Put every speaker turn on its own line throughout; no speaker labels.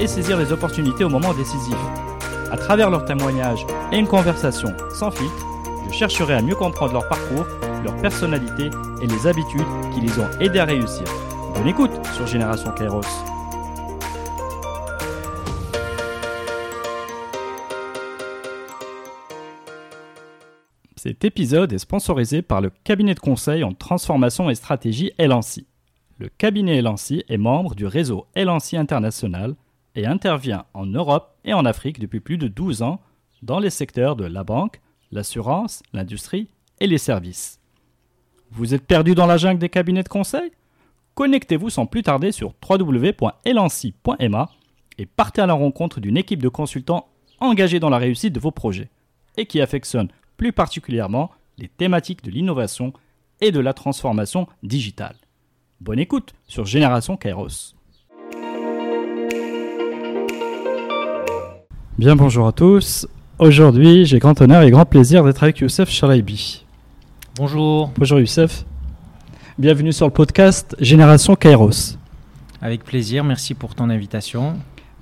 et saisir les opportunités au moment décisif. À travers leurs témoignages et une conversation sans filtre, je chercherai à mieux comprendre leur parcours, leur personnalité et les habitudes qui les ont aidés à réussir. Bonne écoute sur Génération Kairos. Cet épisode est sponsorisé par le cabinet de conseil en transformation et stratégie Elancy. Le cabinet Elancy est membre du réseau Elancy International et intervient en Europe et en Afrique depuis plus de 12 ans dans les secteurs de la banque, l'assurance, l'industrie et les services. Vous êtes perdu dans la jungle des cabinets de conseil? Connectez-vous sans plus tarder sur www.elancy.ma et partez à la rencontre d'une équipe de consultants engagés dans la réussite de vos projets et qui affectionnent plus particulièrement les thématiques de l'innovation et de la transformation digitale. Bonne écoute sur Génération Kairos. Bien bonjour à tous. Aujourd'hui, j'ai grand honneur et grand plaisir d'être avec Youssef Chalaibi.
Bonjour.
Bonjour Youssef. Bienvenue sur le podcast Génération Kairos.
Avec plaisir, merci pour ton invitation.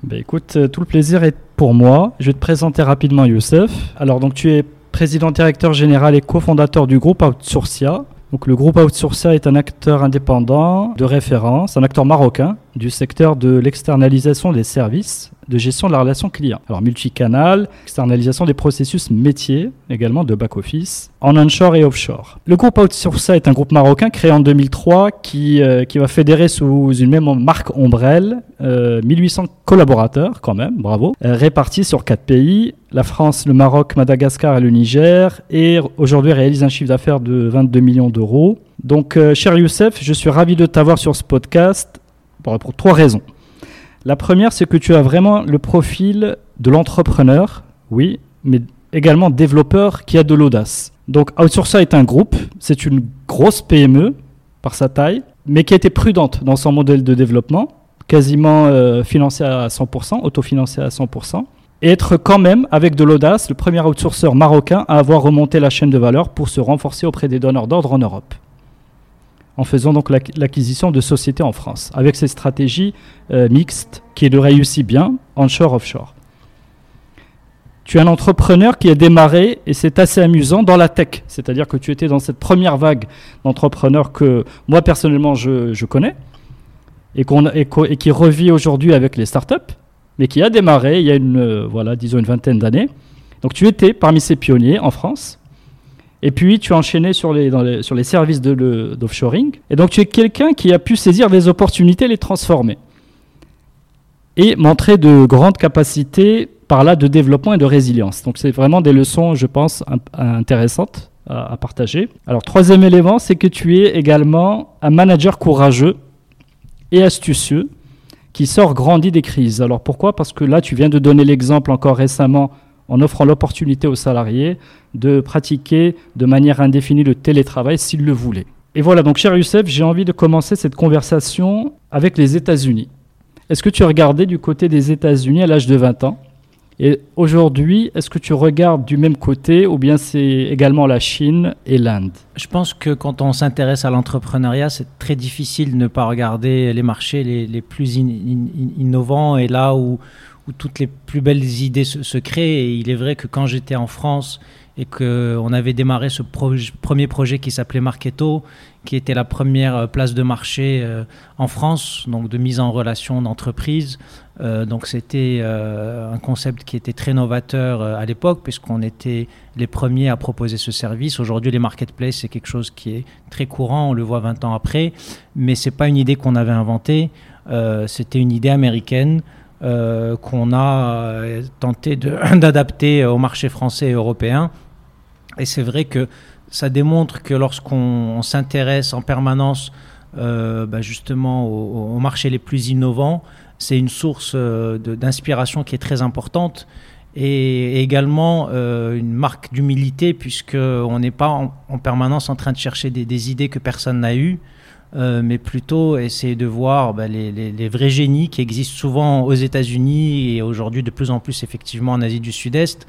Ben écoute, euh, tout le plaisir est pour moi. Je vais te présenter rapidement Youssef. Alors donc tu es président directeur général et cofondateur du groupe Outsourcia. Donc le groupe Outsourcia est un acteur indépendant de référence, un acteur marocain du secteur de l'externalisation des services de gestion de la relation client. Alors multicanal, externalisation des processus métiers, également de back-office, en onshore et offshore. Le groupe Outsourcia est un groupe marocain créé en 2003 qui, euh, qui va fédérer sous une même marque ombrelle 1800 euh, collaborateurs quand même, bravo, euh, répartis sur quatre pays, la France, le Maroc, Madagascar et le Niger, et aujourd'hui réalise un chiffre d'affaires de 22 millions d'euros. Donc cher Youssef, je suis ravi de t'avoir sur ce podcast pour trois raisons. La première, c'est que tu as vraiment le profil de l'entrepreneur, oui, mais également développeur qui a de l'audace. Donc Outsourcer est un groupe, c'est une grosse PME par sa taille, mais qui a été prudente dans son modèle de développement, quasiment euh, financé à 100%, autofinancé à 100%, et être quand même, avec de l'audace, le premier outsourcer marocain à avoir remonté la chaîne de valeur pour se renforcer auprès des donneurs d'ordre en Europe en faisant donc l'acquisition de sociétés en France, avec cette stratégie euh, mixte qui le réussit bien, onshore-offshore. Tu es un entrepreneur qui a démarré, et c'est assez amusant, dans la tech. C'est-à-dire que tu étais dans cette première vague d'entrepreneurs que moi personnellement je, connais, et, et, qui revit aujourd'hui avec les startups, mais qui a démarré il y a une, euh, voilà, disons une vingtaine d'années. Donc tu étais parmi ces pionniers en France. Et puis, tu as enchaîné sur les, les services d'offshoring. et donc, tu es quelqu'un qui a pu saisir des opportunités les transformer. Et montrer de grandes capacités par là de développement et de résilience. Donc, c'est vraiment des leçons, je pense, intéressantes à, à partager. Alors, troisième élément, c'est que tu es également un manager courageux et astucieux qui sort grandi des crises. Alors, pourquoi? Parce que là, tu viens de donner l'exemple encore récemment en offrant l'opportunité aux salariés de pratiquer de manière indéfinie le télétravail s'ils le voulaient. Et voilà, donc cher Youssef, j'ai envie de commencer cette conversation avec les États-Unis. Est-ce que tu regardé du côté des États-Unis à l'âge de 20 ans? Et aujourd'hui, est-ce que tu regardes du même côté ou bien c'est également la Chine et l'Inde?
Je pense que quand on s'intéresse à l'entrepreneuriat, c'est très difficile de ne pas regarder les marchés les, plus innovants et là où, où toutes les plus belles idées se, créent. Et il est vrai que quand j'étais en France et qu'on avait démarré ce premier projet qui s'appelait Marketo, qui était la première euh, place de marché euh, en France, donc de mise en relation d'entreprise. Euh, donc c'était un concept qui était très novateur à l'époque, puisqu'on était les premiers à proposer ce service. Aujourd'hui, les marketplaces, c'est quelque chose qui est très courant, on le voit 20 ans après, mais c'est pas une idée qu'on avait inventée, c'était une idée américaine. Euh, qu'on a euh, tenté d'adapter au marché français et européen. Et c'est vrai que ça démontre que lorsqu'on s'intéresse en permanence euh, bah, justement aux, marchés les plus innovants, c'est une source d'inspiration qui est très importante et également une marque d'humilité puisqu'on n'est pas en, permanence en train de chercher des, des idées que personne n'a eues. Euh, mais plutôt essayer de voir bah, les, vrais génies qui existent souvent aux États-Unis et aujourd'hui de plus en plus effectivement en Asie du Sud-Est.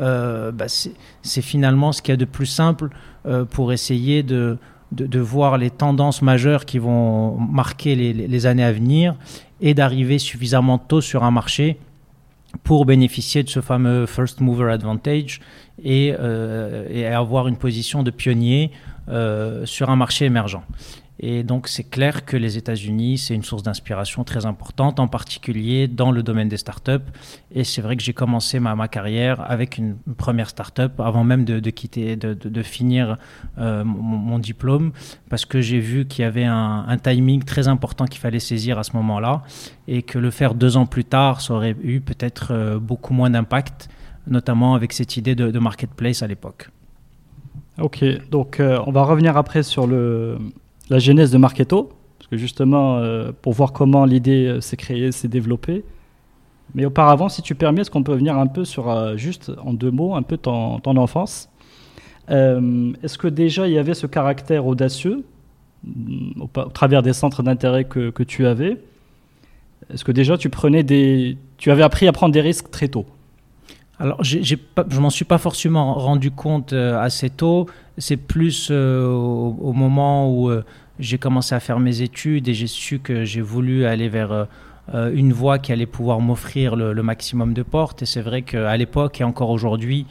Euh, bah, c'est finalement ce qu'il y a de plus simple euh, pour essayer de, de, voir les tendances majeures qui vont marquer les, années à venir et d'arriver suffisamment tôt sur un marché pour bénéficier de ce fameux first mover advantage et, et avoir une position de pionnier sur un marché émergent. Et donc c'est clair que les États-Unis, c'est une source d'inspiration très importante, en particulier dans le domaine des startups. Et c'est vrai que j'ai commencé ma, ma, carrière avec une première startup avant même de, quitter, de, de, finir euh, mon, diplôme, parce que j'ai vu qu'il y avait un, timing très important qu'il fallait saisir à ce moment-là, et que le faire deux ans plus tard, ça aurait eu peut-être euh, beaucoup moins d'impact, notamment avec cette idée de, marketplace à l'époque.
Ok, donc euh, on va revenir après sur le la genèse de Marketo, parce que justement, euh, pour voir comment l'idée euh, s'est créée, s'est développée. Mais auparavant, si tu permets, est-ce qu'on peut venir un peu sur, euh, juste en deux mots, un peu ton, enfance? Est-ce que déjà il y avait ce caractère audacieux mm, au, travers des centres d'intérêt que, que, tu avais? Est-ce que déjà tu prenais des, tu avais appris à prendre des risques très tôt?
Alors, j'ai pas, je m'en suis pas forcément rendu compte assez tôt. C'est plus euh, au, moment où euh, j'ai commencé à faire mes études et j'ai su que j'ai voulu aller vers euh, une voie qui allait pouvoir m'offrir le, maximum de portes. Et c'est vrai qu'à l'époque et encore aujourd'hui,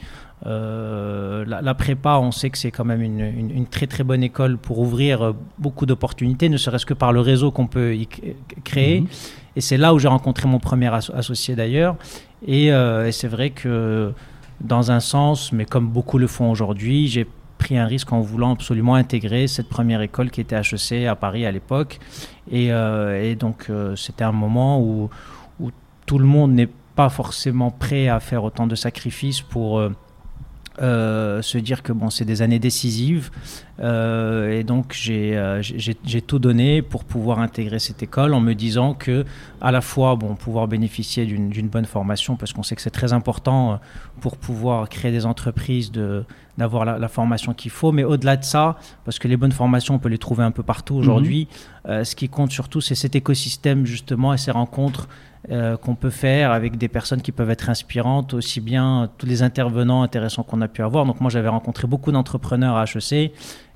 la, prépa, on sait que c'est quand même une, très très bonne école pour ouvrir beaucoup d'opportunités, ne serait-ce que par le réseau qu'on peut y créer. Mhm. Et c'est là où j'ai rencontré mon premier associé d'ailleurs. Et, et c'est vrai que dans un sens, mais comme beaucoup le font aujourd'hui, j'ai pris un risque en voulant absolument intégrer cette première école qui était HEC à Paris à l'époque. Et, euh, donc euh, c'était un moment où, tout le monde n'est pas forcément prêt à faire autant de sacrifices pour... Euh, euh, se dire que bon, c'est des années décisives. Euh, et donc, euh, j'ai tout donné pour pouvoir intégrer cette école en me disant que, à la fois, bon, pouvoir bénéficier d'une bonne formation, parce qu'on sait que c'est très important pour pouvoir créer des entreprises, d'avoir la, la, formation qu'il faut. Mais au-delà de ça, parce que les bonnes formations, on peut les trouver un peu partout aujourd'hui, mhm. ce qui compte surtout, c'est cet écosystème, justement, et ces rencontres euh, qu'on peut faire avec des personnes qui peuvent être inspirantes, aussi bien tous les intervenants intéressants qu'on a pu avoir. Donc moi j'avais rencontré beaucoup d'entrepreneurs à HEC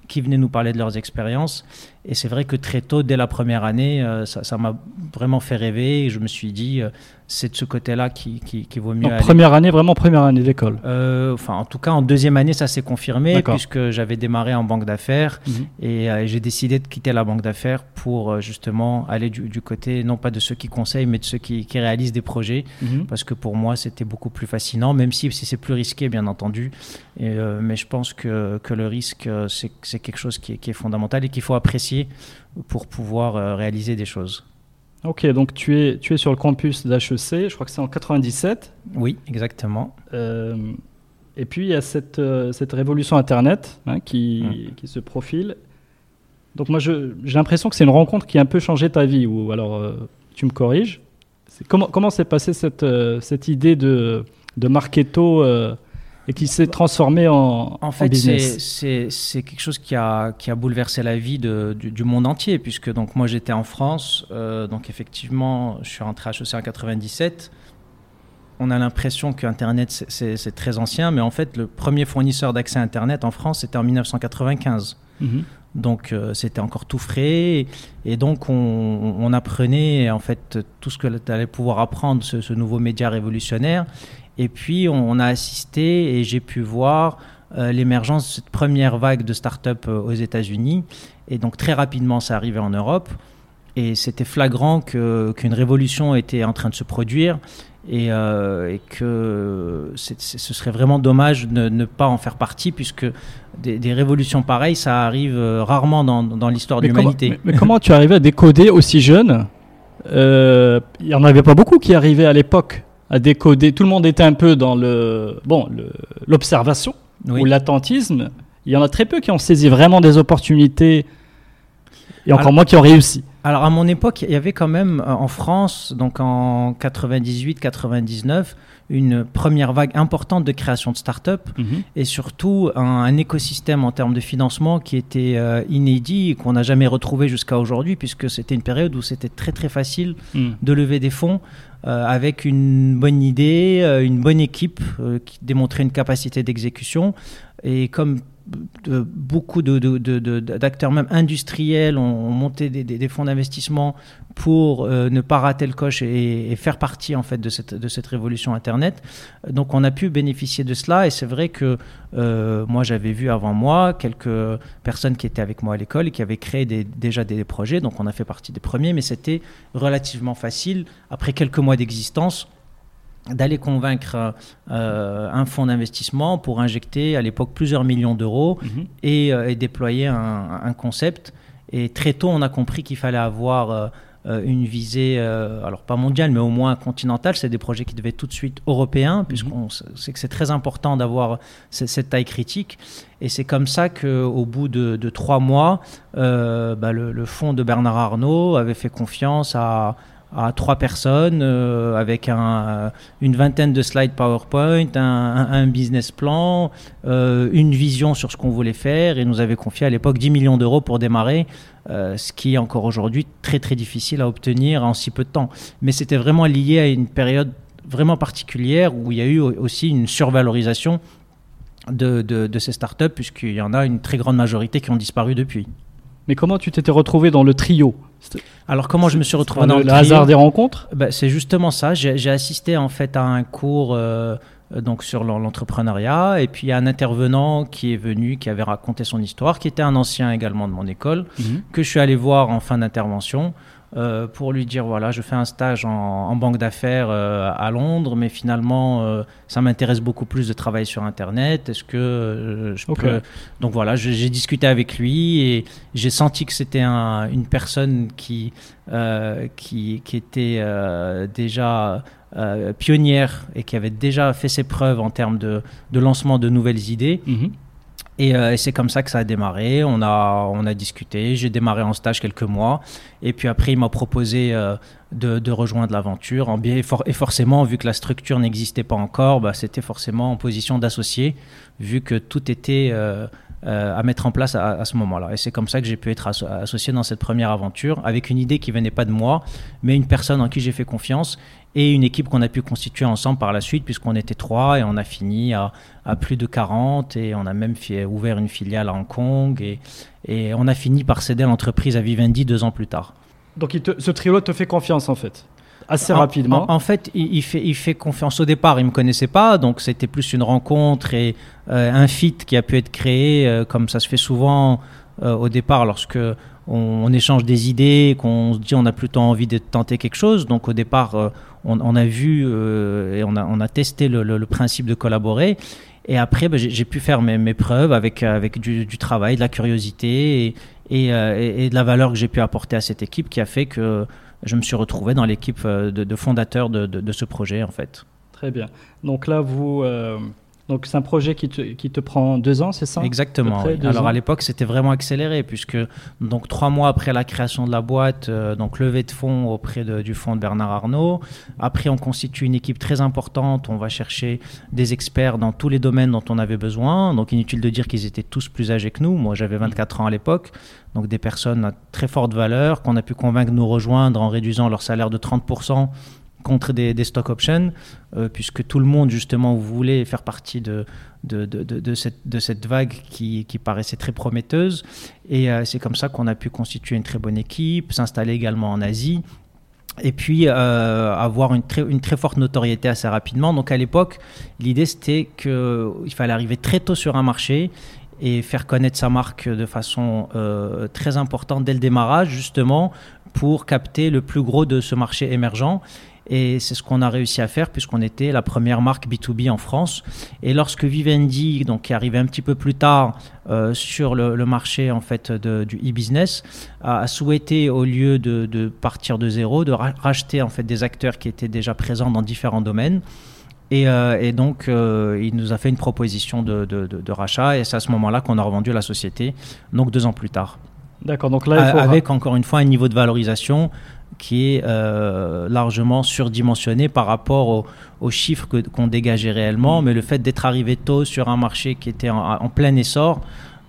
qui venaient nous parler de leurs expériences. Et c'est vrai que très tôt, dès la première année, euh, ça m'a vraiment fait rêver. Et je me suis dit, euh, c'est de ce côté-là qui, qui, vaut mieux.
Première année, vraiment première année d'école
euh, Enfin, en tout cas, en deuxième année, ça s'est confirmé, puisque j'avais démarré en banque d'affaires mhm. et j'ai décidé de quitter la banque d'affaires pour justement aller du, côté, non pas de ceux qui conseillent, mais de ceux qui, réalisent des projets, mhm. parce que pour moi, c'était beaucoup plus fascinant, même si, si c'est plus risqué, bien entendu. Et, mais je pense que, que le risque, c'est quelque chose qui est, qui est fondamental et qu'il faut apprécier pour pouvoir euh, réaliser des choses.
Ok, donc tu es, tu es sur le campus d'HEC, je crois que c'est en 97.
Oui, exactement.
Euh, et puis il y a cette, euh, cette révolution Internet hein, qui, mm. qui, se profile. Donc moi j'ai l'impression que c'est une rencontre qui a un peu changé ta vie, ou alors tu me corriges. Comment, comment s'est passée cette, cette idée de, de Marketo et qui s'est transformé en,
en fait,
c'est
quelque chose qui a, qui a bouleversé la vie de, du, monde entier, puisque donc moi j'étais en France, euh, donc effectivement je suis rentré à HEC en 97. On a l'impression que Internet c'est très ancien, mais en fait le premier fournisseur d'accès à Internet en France c'était en 1995. Mhm. Donc euh, c'était encore tout frais et, donc on, on, apprenait en fait tout ce que tu allais pouvoir apprendre ce, ce nouveau média révolutionnaire et puis, on, a assisté et j'ai pu voir euh, l'émergence de cette première vague de start-up euh, aux États-Unis. Et donc, très rapidement, ça arrivait en Europe. Et c'était flagrant qu'une révolution était en train de se produire et, euh, que ce serait vraiment dommage de ne pas en faire partie puisque des, révolutions pareilles, ça arrive rarement dans, l'histoire de l'humanité.
Mais, mais, comment tu arrivais à décoder aussi jeune? Il n'y en avait pas beaucoup qui arrivaient à l'époque à décoder. Tout le monde était un peu dans le bon l'observation ou l'attentisme. Il y en a très peu qui ont saisi vraiment des opportunités et encore moins qui ont réussi.
Alors à mon époque, il y avait quand même euh, en France, donc en 98-99, une première vague importante de création de start-up
Mhm.
et surtout un, un écosystème en termes de financement qui était euh, inédit et qu'on n'a jamais retrouvé jusqu'à aujourd'hui puisque c'était une période où c'était très très facile
Mm.
de lever des fonds euh, avec une bonne idée, euh, une bonne équipe euh, qui démontrait une capacité d'exécution. Et comme beaucoup d'acteurs, même industriels, ont, ont monté des, fonds d'investissement pour euh, ne pas rater le coche et, faire partie en fait de cette, révolution Internet. Donc on a pu bénéficier de cela et c'est vrai que euh, moi j'avais vu avant moi quelques personnes qui étaient avec moi à l'école et qui avaient créé déjà des projets. Donc on a fait partie des premiers, mais c'était relativement facile après quelques mois d'existence d'aller convaincre euh, un fonds d'investissement pour injecter à l'époque plusieurs millions d'euros
Mhm.
et, euh, et déployer un, un concept. Et très tôt, on a compris qu'il fallait avoir euh, une visée, alors pas mondiale, mais au moins continentale. C'est des projets qui devaient être tout de suite européens, puisqu'on sait que c'est très important d'avoir ce- cette taille critique. Et c'est comme ça qu'au bout de, de trois mois, bah, le, le fonds de Bernard Arnault avait fait confiance à, à trois personnes euh, avec euh, une vingtaine de slides PowerPoint, un, business plan, euh, une vision sur ce qu'on voulait faire et nous avait confié à l'époque 10 millions d'euros pour démarrer, ce qui est encore aujourd'hui très très difficile à obtenir en si peu de temps. Mais c'était vraiment lié à une période vraiment particulière où il y a eu aussi une survalorisation de ces startups puisqu'il y en a une très grande majorité qui ont disparu depuis.
Mais comment tu t'étais retrouvé dans le trio?
Alors comment je me suis retrouvé dans
le, hasard des rencontres?
Bah, c'est justement ça. J'ai assisté en fait à un cours euh, donc sur l'en- l'entrepreneuriat. Et puis il y a un intervenant qui est venu, qui avait raconté son histoire, qui était un ancien également de mon école, que je suis allé voir en fin d'intervention euh, pour lui dire voilà, je fais un stage en, en banque d'affaires euh, à Londres, mais finalement euh, ça m'intéresse beaucoup plus de travailler sur Internet. Est-ce que je peux donc voilà, j'ai discuté avec lui et j'ai senti que c'était un- une personne qui, qui, qui était déjà pionnière et qui avait déjà fait ses preuves en termes de, de lancement de nouvelles idées.
Mhm.
Et, euh, et c'est comme ça que ça a démarré. On a, on a discuté. J'ai démarré en stage quelques mois. Et puis après, il m'a proposé euh, de, rejoindre l'aventure. Et, for- et forcément, vu que la structure n'existait pas encore, bah, c'était forcément en position d'associé, vu que tout était euh, à mettre en place à, ce moment-là. Et c'est comme ça que j'ai pu être asso- associé dans cette première aventure, avec une idée qui venait pas de moi, mais une personne en qui j'ai fait confiance et une équipe qu'on a pu constituer ensemble par la suite, puisqu'on était trois et on a fini à, à plus de 40 et on a même fait- ouvert une filiale à Hong Kong et, et on a fini par céder l'entreprise à Vivendi deux ans plus tard.
Donc il te- ce trio te fait confiance en fait Assez
En-
rapidement.
En, en fait, il, il fait, il fait confiance au départ. Il me connaissait pas, donc c'était plus une rencontre et euh, un fit qui a pu être créé, euh, comme ça se fait souvent euh, au départ lorsque on, échange des idées, qu'on se dit on a plutôt envie de tenter quelque chose. Donc au départ, euh, on, a vu euh, et on a, testé le, principe de collaborer. Et après, ben, j'ai pu faire mes, preuves avec, avec du, travail, de la curiosité euh, et- de la valeur que j'ai pu apporter à cette équipe qui a fait que je me suis retrouvé dans l'équipe de, fondateurs de, de- de ce projet en fait.
Très bien. Donc là, vous. Donc c'est un projet qui te, qui te prend deux ans, c'est ça?
Exactement.
Près
oui. Alors
ans.
à l'époque, c'était vraiment accéléré puisque donc trois mois après la création de la boîte, euh, donc levée de fonds auprès de- du fonds de Bernard Arnault. Après, on constitue une équipe très importante. On va chercher des experts dans tous les domaines dont on avait besoin. Donc inutile de dire qu'ils étaient tous plus âgés que nous. Moi, j'avais 24 ans à l'époque. Donc des personnes à très forte valeur qu'on a pu convaincre de nous rejoindre en réduisant leur salaire de 30% contre des, des stock options, euh, puisque tout le monde justement voulait faire partie de, de, de, de- cette, vague qui, qui paraissait très prometteuse. Et euh, c'est comme ça qu'on a pu constituer une très bonne équipe, s'installer également en Asie. Et puis euh, avoir une très, une très forte notoriété assez rapidement. Donc à l'époque, l'idée c'était qu'il fallait arriver très tôt sur un marché et faire connaître sa marque de façon très importante dès le démarrage, justement, pour capter le plus gros de ce marché émergent. Et c'est ce qu'on a réussi à faire puisqu'on était la première marque B2B en France. Et lorsque Vivendi, donc qui est arrivé un petit peu plus tard euh, sur le, le marché en fait de- du e-business, a, a souhaité au lieu de, de partir de zéro, de ra- racheter en fait des acteurs qui étaient déjà présents dans différents domaines. Et, euh, et donc, euh, il nous a fait une proposition de, de- de- de rachat, et c'est à ce moment-là qu'on a revendu la société, donc deux ans plus tard.
D'accord, donc là, il faut...
avec encore une fois un niveau de valorisation qui est euh, largement surdimensionné par rapport aux chiffres qu'on dégageait réellement. Mais le fait d'être arrivé tôt sur un marché qui était en, plein essor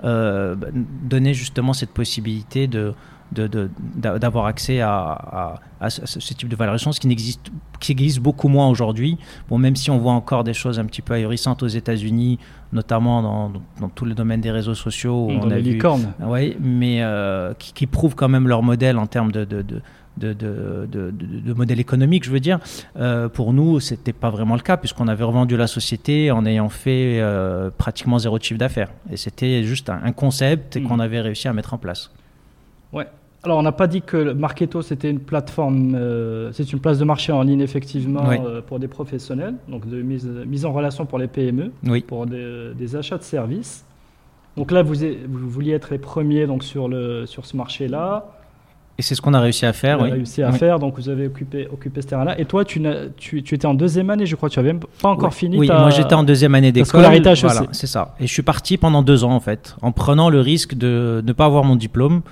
euh, donnait justement cette possibilité de, d'avoir accès à, ce type de valorisation, ce qui existe, qui existe beaucoup moins aujourd'hui. Bon, même si on voit encore des choses un petit peu ahurissantes aux États-Unis, notamment dans, dans, tout le domaine des réseaux sociaux.
Où on a
les
licornes.
Oui, mais euh, qui, qui, prouvent quand même leur modèle en termes de, de, de, de, modèle économique, je veux dire. Euh, pour nous, ce n'était pas vraiment le cas, puisqu'on avait revendu la société en ayant fait euh, pratiquement zéro de chiffre d'affaires. Et c'était juste un, concept mmh. qu'on avait réussi à mettre en place.
Ouais. Alors, on n'a pas dit que Marketo, c'était une plateforme, euh, c'est une place de marché en ligne, effectivement, pour des professionnels, donc de mise, mise, en relation pour les PME, pour des, achats de services. Donc là, vous, vous, vouliez être les premiers donc, sur, le, sur ce marché-là.
Et c'est ce qu'on a réussi à faire. Vous
oui. réussi à faire, donc vous avez occupé, occupé ce terrain-là. Et toi, tu, tu, tu, étais en deuxième année, je crois, tu n'avais pas encore fini
Oui, moi j'étais en deuxième année d'école. scolarité voilà, c'est ça. Et je suis parti pendant deux ans, en fait, en prenant le risque de ne pas avoir mon diplôme.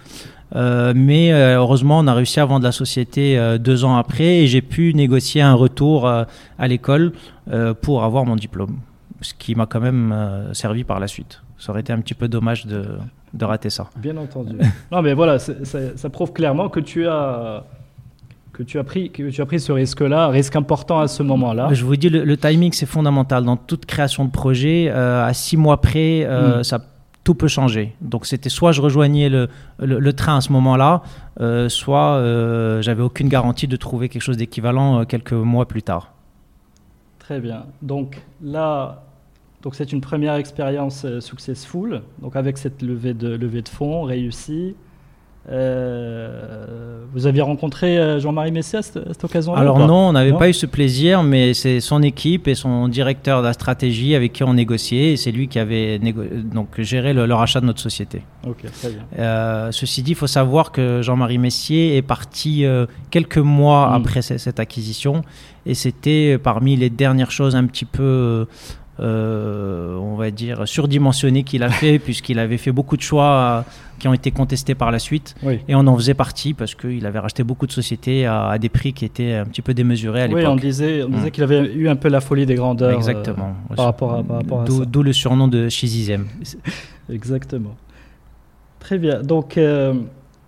Euh, mais euh, heureusement, on a réussi à vendre la société euh, deux ans après et j'ai pu négocier un retour à l'école pour avoir mon diplôme, ce qui m'a quand même servi par la suite. Ça aurait été un petit peu dommage de, de rater ça.
Bien entendu. non, mais voilà, ça, ça, prouve clairement que tu as que tu as pris, que tu as pris ce risque-là, risque important à ce moment-là.
Je vous dis, le, timing, c'est fondamental. Dans toute création de projet, à six mois près, hmm. ça tout peut changer. Donc c'était soit je rejoignais le, le, train à ce moment-là, euh, soit euh, j'avais aucune garantie de trouver quelque chose d'équivalent euh, quelques mois plus tard.
Très bien. Donc là, donc c'est une première expérience successful, donc avec cette levée de, levée de fonds réussie. Euh, vous aviez rencontré euh, Jean-Marie Messier à cette, occasion-là
Alors non, on n'avait pas eu ce plaisir, mais c'est son équipe et son directeur de la stratégie avec qui on négociait, et c'est lui qui avait donc géré le, rachat de notre société.
Ok, très bien.
Euh, ceci dit, il faut savoir que Jean-Marie Messier est parti quelques mois hmm. après cette acquisition, et c'était parmi les dernières choses un petit peu euh, on va dire, surdimensionné qu'il a fait, puisqu'il avait fait beaucoup de choix euh, qui ont été contestés par la suite. Et on en faisait partie parce qu'il avait racheté beaucoup de sociétés à, des prix qui étaient un petit peu démesurés à l'époque.
Oui, on disait, on disait mm. qu'il avait eu un peu la folie des grandeurs. Euh,
Exactement.
par rapport à, par rapport à
D'où le surnom de Chizizem.
Exactement. Très bien. Donc,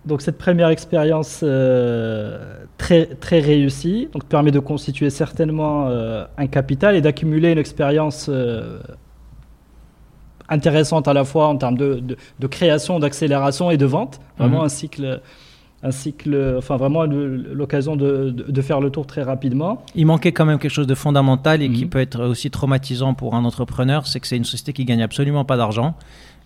donc cette première expérience très, très réussi, donc permet de constituer certainement euh, un capital et d'accumuler une expérience euh, intéressante à la fois en termes de, de, création, d'accélération et de vente. Vraiment mhm. un cycle un cycle, enfin vraiment l'occasion de, de, faire le tour très rapidement.
Il manquait quand même quelque chose de fondamental et qui mhm. peut être aussi traumatisant pour un entrepreneur, c'est que c'est une société qui gagne absolument pas d'argent.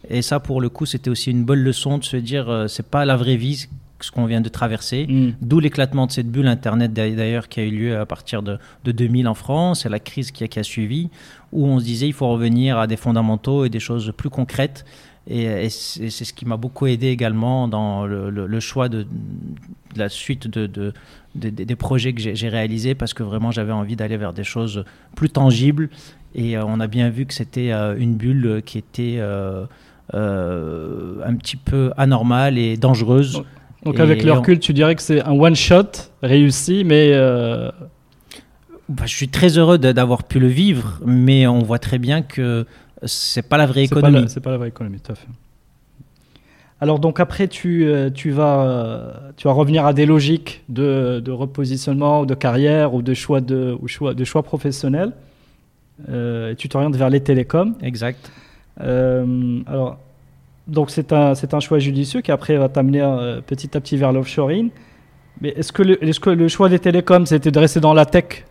Et ça, pour le coup, c'était aussi une bonne leçon de se dire, euh, c'est pas la vraie vie ce qu'on vient de traverser, mm. d'où l'éclatement de cette bulle Internet d'ailleurs qui a eu lieu à partir de, 2000 en France et la crise qui a, qui a, suivi, où on se disait il faut revenir à des fondamentaux et des choses plus concrètes. Et, c'est ce qui m'a beaucoup aidé également dans le, choix de, la suite de, des projets que j'ai réalisés parce que vraiment j'avais envie d'aller vers des choses plus tangibles. Et euh, on a bien vu que c'était euh, une bulle qui était euh, un petit peu anormale et dangereuse.
Donc avec le recul, tu dirais que c'est un one-shot réussi, mais... Euh,
bah, je suis très heureux d'avoir pu le vivre, mais on voit très bien que c'est pas la vraie économie.
C'est pas, la vraie économie, tout à fait. Alors donc après, tu, euh, tu, vas, tu vas revenir à des logiques de, de repositionnement, de carrière ou de choix, de, ou choix, de choix professionnels. Euh, et tu t'orientes vers les télécoms.
Exact.
Alors, donc c'est un, un choix judicieux qui après va t'amener euh, petit à petit vers l'offshoring. Mais est-ce que, le, est que le choix des télécoms, c'était de rester dans la tech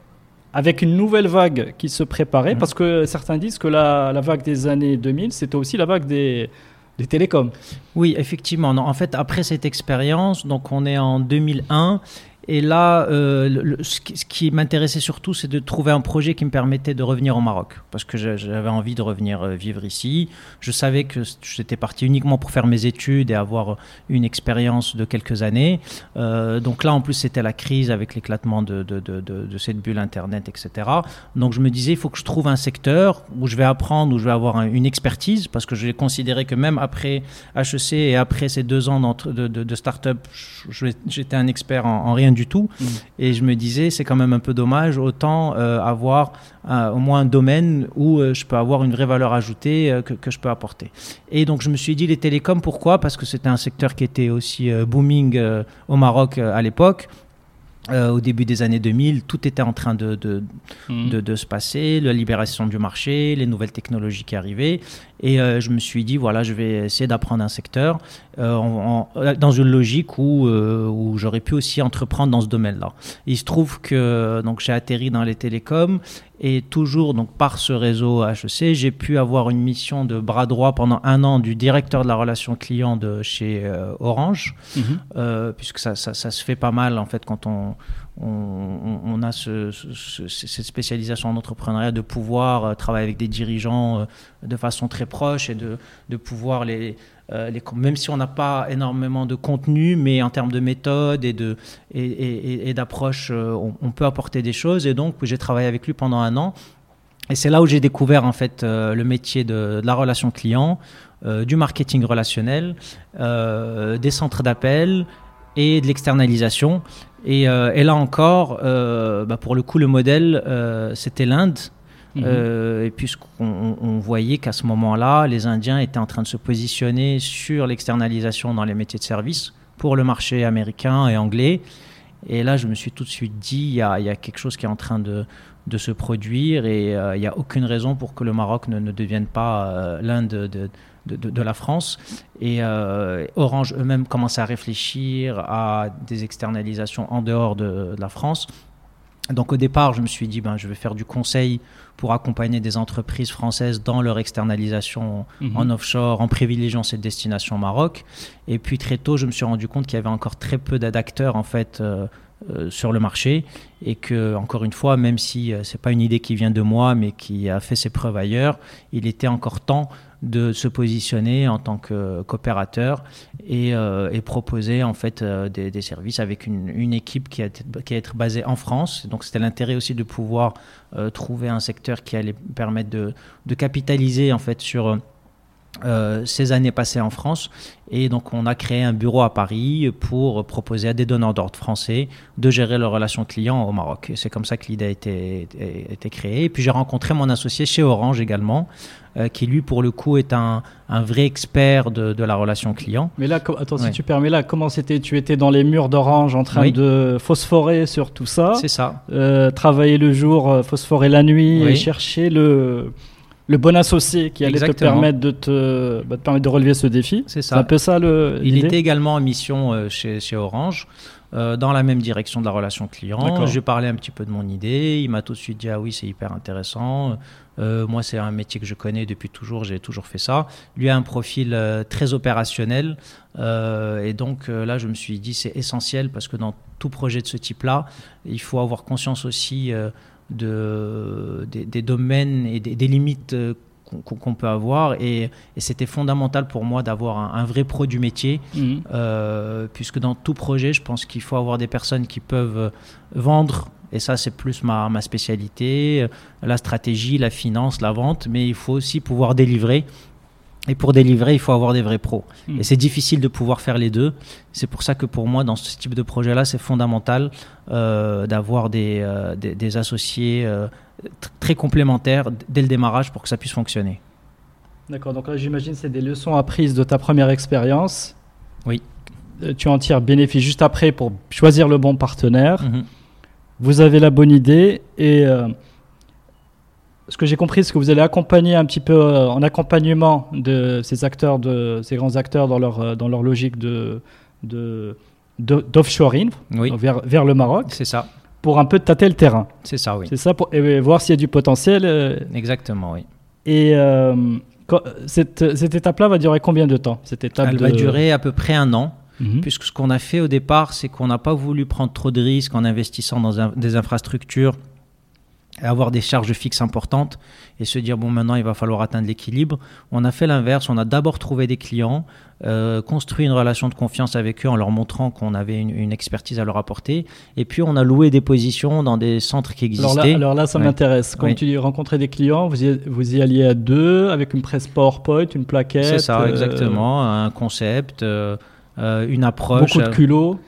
avec une nouvelle vague qui se préparait? Mmh. Parce que certains disent que la, la vague des années 2000, c'était aussi la vague des, des télécoms.
Oui, effectivement. en fait, après cette expérience, donc on est en 2001 Et là, euh, ce qui, m'intéressait surtout, c'est de trouver un projet qui me permettait de revenir au Maroc. Parce que j'avais envie de revenir euh, vivre ici. Je savais que j'étais parti uniquement pour faire mes études et avoir une expérience de quelques années. Euh, donc là, en plus, c'était la crise avec l'éclatement de, cette bulle Internet, etc. Donc je me disais, il faut que je trouve un secteur où je vais apprendre, où je vais avoir une expertise. Parce que j'ai considéré que même après HEC et après ces deux ans de, start-up, j'étais un expert en, en rien du tout. Mm. Et je me disais, c'est quand même un peu dommage, autant euh, avoir euh, au moins un domaine où euh, je peux avoir une vraie valeur ajoutée que, que, je peux apporter. Et donc je me suis dit les télécoms, pourquoi? Parce que c'était un secteur qui était aussi booming au Maroc à l'époque. Euh, au début des années 2000, tout était en train de, de, de, de, se passer, la libération du marché, les nouvelles technologies qui arrivaient. Et euh, je me suis dit, voilà, je vais essayer d'apprendre un secteur euh, en, dans une logique où, où j'aurais pu aussi entreprendre dans ce domaine-là. Il se trouve que donc j'ai atterri dans les télécoms et toujours donc par ce réseau HEC, j'ai pu avoir une mission de bras droit pendant un an du directeur de la relation client de chez Orange, mm-hmm. puisque ça, ça, ça, se fait pas mal en fait quand on on, a cette spécialisation en entrepreneuriat de pouvoir euh, travailler avec des dirigeants euh, de façon très proche et de, pouvoir les, euh, les, même si on n'a pas énormément de contenu, mais en termes de méthode et de et, d'approche, on, peut apporter des choses. Et donc, j'ai travaillé avec lui pendant un an. Et c'est là où j'ai découvert en fait le métier de, la relation client, du marketing relationnel, des centres d'appel et de l'externalisation. Euh, et, là encore, euh, bah, pour le coup, le modèle, euh, c'était l'Inde. Mhm. et puisqu'on on voyait qu'à ce moment-là, les Indiens étaient en train de se positionner sur l'externalisation dans les métiers de service pour le marché américain et anglais. Et là, je me suis tout de suite dit, il y a, quelque chose qui est en train de, de se produire et il n'y a aucune raison pour que le Maroc ne, ne devienne pas l'Inde de, de, la France. Et euh, Orange eux-mêmes commençaient à réfléchir à des externalisations en dehors de, la France. Donc au départ, je me suis dit, ben, je vais faire du conseil pour accompagner des entreprises françaises dans leur externalisation mhm. en offshore, en privilégiant cette destination Maroc. Et puis très tôt, je me suis rendu compte qu'il y avait encore très peu d'acteurs en fait euh, euh, sur le marché et que encore une fois, même si c'est pas une idée qui vient de moi, mais qui a fait ses preuves ailleurs, il était encore temps de se positionner en tant que coopérateur et, euh, et proposer en fait euh, des, services avec une, équipe qui, a, qui être basée en France. Donc c'était l'intérêt aussi de pouvoir euh, trouver un secteur qui allait permettre de, de capitaliser en fait sur euh, ces années passées en France. Et donc, on a créé un bureau à Paris pour proposer à des donneurs d'ordre français de gérer leurs relations clients au Maroc. Et c'est comme ça que l'idée a été, été, créée. Et puis, j'ai rencontré mon associé chez Orange également, euh, qui lui, pour le coup, est un, un vrai expert de, de, la relation client.
Mais là, attends, si tu permets, là, comment c'était? Tu étais dans les murs d'Orange en train de phosphorer sur tout ça.
C'est ça.
Euh, travailler le jour, phosphorer la nuit et chercher le le bon associé qui allait te permettre de te, bah, permettre de relever ce défi.
C'est ça.
un peu ça le.
Il était également en mission euh, chez, chez, Orange. Euh, dans la même direction de la relation client. J'ai parlé un petit peu de mon idée. Il m'a tout de suite dit Ah oui, c'est hyper intéressant. Euh, moi, c'est un métier que je connais depuis toujours. J'ai toujours fait ça. Lui a un profil très opérationnel. et donc là, je me suis dit C'est essentiel parce que dans tout projet de ce type-là, il faut avoir conscience aussi de, des, domaines et des, limites euh, qu'on peut avoir. Et, c'était fondamental pour moi d'avoir un, vrai pro du métier mhm. euh, puisque dans tout projet je pense qu'il faut avoir des personnes qui peuvent vendre. Et ça c'est plus ma, ma, spécialité la stratégie la finance la vente. Mais il faut aussi pouvoir délivrer et pour délivrer, il faut avoir des vrais pros. Hmm. Et c'est difficile de pouvoir faire les deux. C'est pour ça que pour moi, dans ce type de projet-là, c'est fondamental euh, d'avoir des, euh, des, associés euh, très complémentaires dès le démarrage pour que ça puisse fonctionner.
D'accord, donc là j'imagine c'est des leçons apprises de ta première expérience.
Oui.
Tu en tires bénéfice juste après pour choisir le bon partenaire.
Mhm.
Vous avez la bonne idée et ce que j'ai compris, c'est que vous allez accompagner un petit peu euh, en accompagnement de ces acteurs, de ces grands acteurs dans leur euh, dans leur logique de d'offshoring vers, vers le Maroc.
C'est ça.
Pour un peu tâter le terrain.
C'est ça, oui.
C'est ça pour et voir s'il y a du potentiel. Euh.
Exactement, oui.
Et cette, cette étape-là va durer combien de temps Cette étape
Elle va durer à peu près un an. mhm. puisque ce qu'on a fait au départ, c'est qu'on n'a pas voulu prendre trop de risques en investissant dans des infrastructures avoir des charges fixes importantes et se dire bon maintenant il va falloir atteindre l'équilibre. On a fait l'inverse, on a d'abord trouvé des clients, euh, construit une relation de confiance avec eux en leur montrant qu'on avait une, expertise à leur apporter et puis on a loué des positions dans des centres qui existaient.
Alors là, ça m'intéresse. Quand tu rencontrais des clients, vous y, vous y alliez à deux avec une presse PowerPoint, une plaquette.
C'est ça, euh, exactement, un concept, euh, une approche.
Beaucoup de culot.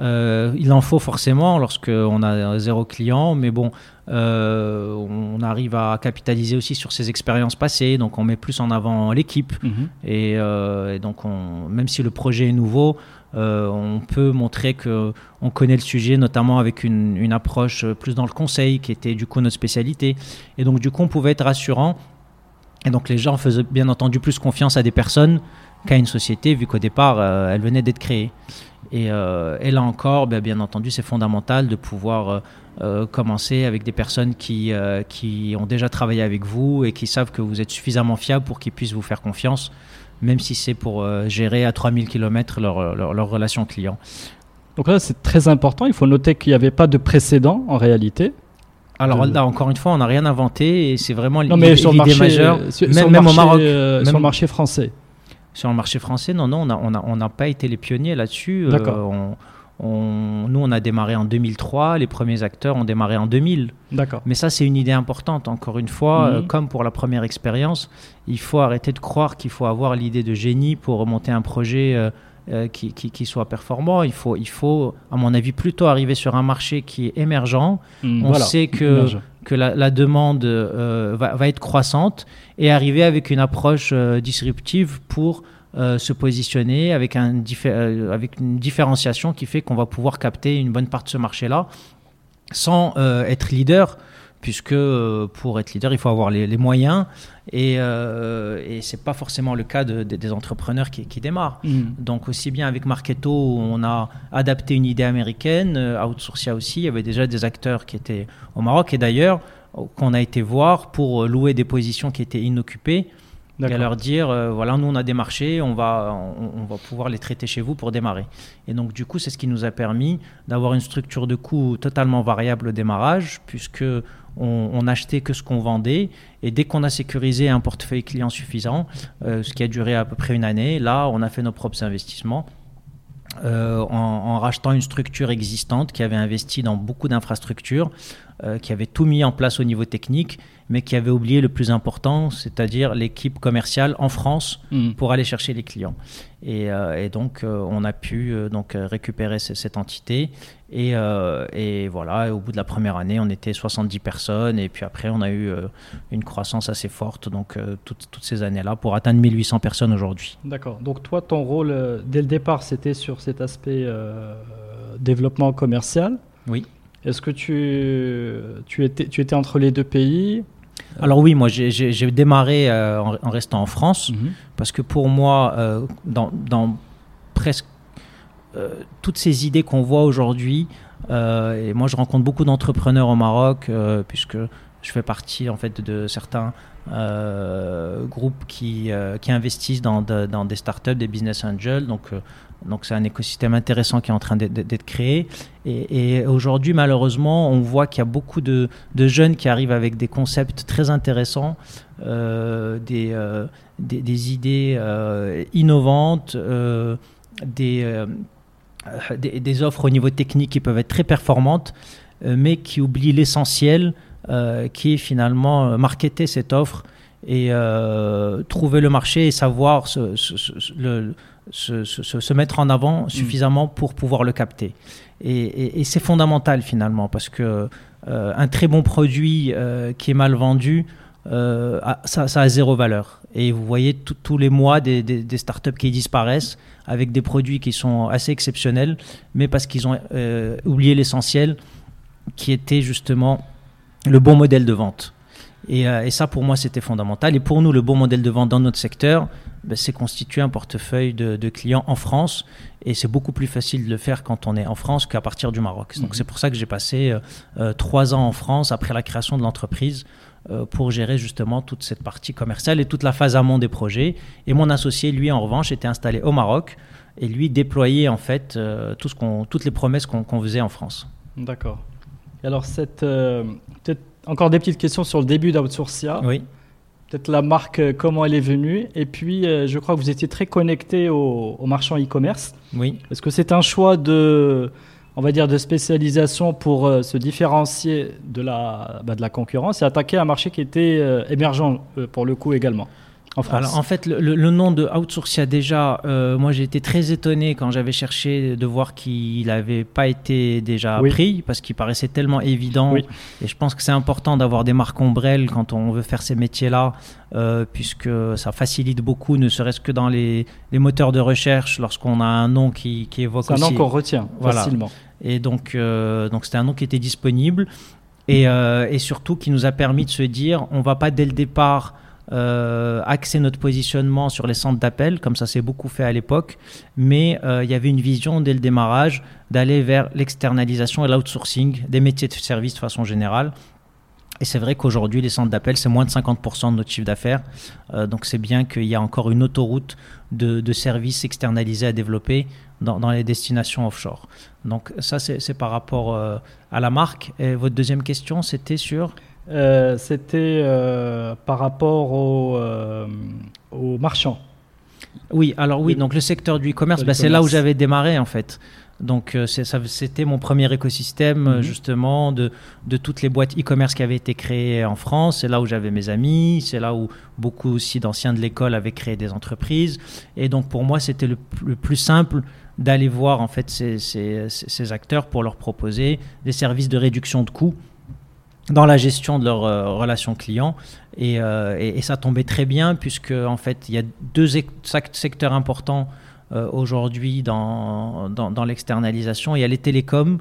il en faut forcément lorsqu'on a zéro client, mais bon, euh, on arrive à capitaliser aussi sur ses expériences passées, donc on met plus en avant l'équipe. Mhm. Euh, et, donc, on, même si le projet est nouveau, euh, on peut montrer que on connaît le sujet, notamment avec une, une, approche plus dans le conseil, qui était du coup notre spécialité. Et donc, du coup, on pouvait être rassurant. Et donc, les gens faisaient bien entendu plus confiance à des personnes qu'à une société, vu qu'au départ, elle venait d'être créée. Et, et, là encore, bien, bien entendu, c'est fondamental de pouvoir euh, commencer avec des personnes qui, euh, qui ont déjà travaillé avec vous et qui savent que vous êtes suffisamment fiable pour qu'ils puissent vous faire confiance, même si c'est pour euh, gérer à 3000 km leur, leur, relation client.
Donc là, c'est très important. Il faut noter qu'il n'y avait pas de précédent en réalité.
Alors là, encore une fois, on n'a rien inventé et c'est vraiment l'idée majeure.
Sur, même, même au Maroc. sur le marché français.
Sur le marché français, non, non, on n'a on a, on a pas été les pionniers là-dessus.
D'accord
nous, on a démarré en 2003, les premiers acteurs ont démarré en 2000.
D'accord.
Mais ça, c'est une idée importante. Encore une fois, mhm. euh, comme pour la première expérience, il faut arrêter de croire qu'il faut avoir l'idée de génie pour remonter un projet euh, euh, qui, qui, soit performant. Il faut, il faut, à mon avis, plutôt arriver sur un marché qui est émergent. Mhm. on sait que, que la, demande va, va, être croissante et arriver avec une approche disruptive pour euh, se positionner avec, un euh, avec une différenciation qui fait qu'on va pouvoir capter une bonne part de ce marché-là sans euh, être leader, puisque pour être leader, il faut avoir les, moyens, et, et ce n'est pas forcément le cas des entrepreneurs qui, démarrent. Mm. Donc aussi bien avec Marketo, on a adapté une idée américaine, Outsourcia aussi, il y avait déjà des acteurs qui étaient au Maroc, et d'ailleurs, qu'on a été voir pour louer des positions qui étaient inoccupées et à leur dire euh, voilà nous on a des marchés on va on, va pouvoir les traiter chez vous pour démarrer et donc du coup c'est ce qui nous a permis d'avoir une structure de coût totalement variable au démarrage puisque on, n'achetait que ce qu'on vendait. Et dès qu'on a sécurisé un portefeuille client suffisant euh, ce qui a duré à peu près une année là on a fait nos propres investissements euh, en, rachetant une structure existante qui avait investi dans beaucoup d'infrastructures, qui avait tout mis en place au niveau technique mais qui avait oublié le plus important, c'est-à-dire l'équipe commerciale en France mm. pour aller chercher les clients. Et, euh, donc, euh, on a pu euh, donc récupérer cette entité. Et, et, voilà, au bout de la première année, on était 70 personnes. Et puis après, on a eu une croissance assez forte, donc toutes, toutes ces années-là, pour atteindre 1800 personnes aujourd'hui.
D'accord. Donc toi, ton rôle, dès le départ, c'était sur cet aspect développement commercial.
Oui.
Est-ce que tu, tu, étais, tu étais entre les deux pays?
Alors oui, moi j'ai démarré euh, en, restant en France mhm. parce que pour moi, euh, dans, presque euh, toutes ces idées qu'on voit aujourd'hui, et moi je rencontre beaucoup d'entrepreneurs au Maroc puisque je fais partie en fait de certains groupes qui, qui investissent dans, dans, des startups, des business angels. Donc donc c'est un écosystème intéressant qui est en train d'être créé. Et, aujourd'hui, malheureusement, on voit qu'il y a beaucoup de, jeunes qui arrivent avec des concepts très intéressants, euh, euh, des, idées euh, innovantes, des, des, offres au niveau technique qui peuvent être très performantes, mais qui oublient l'essentiel, qui est finalement marketer cette offre et trouver le marché et savoir le se, mettre en avant mm. suffisamment pour pouvoir le capter. Et, c'est fondamental finalement parce que euh, un très bon produit euh, qui est mal vendu, euh, ça, a zéro valeur. Et vous voyez tous les mois des, des, startups qui disparaissent avec des produits qui sont assez exceptionnels, mais parce qu'ils ont oublié l'essentiel qui était justement le bon modèle de vente. Et, et, ça, pour moi, c'était fondamental. Et pour nous, le bon modèle de vente dans notre secteur, ben, c'est constituer un portefeuille de, clients en France. Et c'est beaucoup plus facile de le faire quand on est en France qu'à partir du Maroc. Donc mhm. c'est pour ça que j'ai passé euh, euh, trois ans en France après la création de l'entreprise. pour gérer justement toute cette partie commerciale et toute la phase amont des projets. Et mon associé, lui, en revanche, était installé au Maroc et lui déployait en fait tout ce qu'on, toutes les promesses qu'on, faisait en France.
D'accord. Alors, cette, encore des petites questions sur le début d'Outsourcia.
Oui
peut-être la marque, euh, comment elle est venue. Et puis, euh, je crois que vous étiez très connecté aux au marchands e-commerce.
Oui.
Est-ce que c'est un choix de, on va dire, de spécialisation pour euh, se différencier de la, bah, de la concurrence et attaquer un marché qui était émergent pour le coup également?
En Alors, en fait, le, nom de Outsourcia, déjà, euh, moi j'ai été très étonné quand j'avais cherché de voir qu'il n'avait pas été déjà pris, parce qu'il paraissait tellement évident. Et je pense que c'est important d'avoir des marques ombrelles quand on veut faire ces métiers-là, euh, puisque ça facilite beaucoup, ne serait-ce que dans les, moteurs de recherche, lorsqu'on a un nom qui, qui évoque
aussi. C'est un nom qu'on retient facilement.
Et donc, euh, donc c'était un nom qui était disponible. Et, et surtout qui nous a permis de se dire, on va pas dès le départ euh, axer notre positionnement sur les centres d'appel, comme ça s'est beaucoup fait à l'époque, mais euh, il y avait une vision dès le démarrage d'aller vers l'externalisation et l'outsourcing des métiers de service de façon générale. Et c'est vrai qu'aujourd'hui, les centres d'appel, c'est moins de 50% de notre chiffre d'affaires. Euh, donc c'est bien qu'il y a encore une autoroute de, services externalisés à développer dans, dans, les destinations offshore. Donc ça, c'est par rapport à la marque. Et votre deuxième question, c'était sur
euh, c'était euh, par rapport aux, euh, marchands.
Oui, alors oui, donc le secteur du e-commerce, bah, c'est là où j'avais démarré en fait. Donc c'était mon premier écosystème mhm. justement de, de, toutes les boîtes e-commerce qui avaient été créées en France. C'est là où j'avais mes amis, c'est là où beaucoup aussi d'anciens de l'école avaient créé des entreprises. Et donc pour moi c'était le, plus simple d'aller voir en fait ces, ces, ces, acteurs pour leur proposer des services de réduction de coûts dans la gestion de leurs euh, relations clients. Euh, et, ça tombait très bien puisque en fait il y a deux secteurs importants euh, aujourd'hui dans, dans, l'externalisation. Il y a les télécoms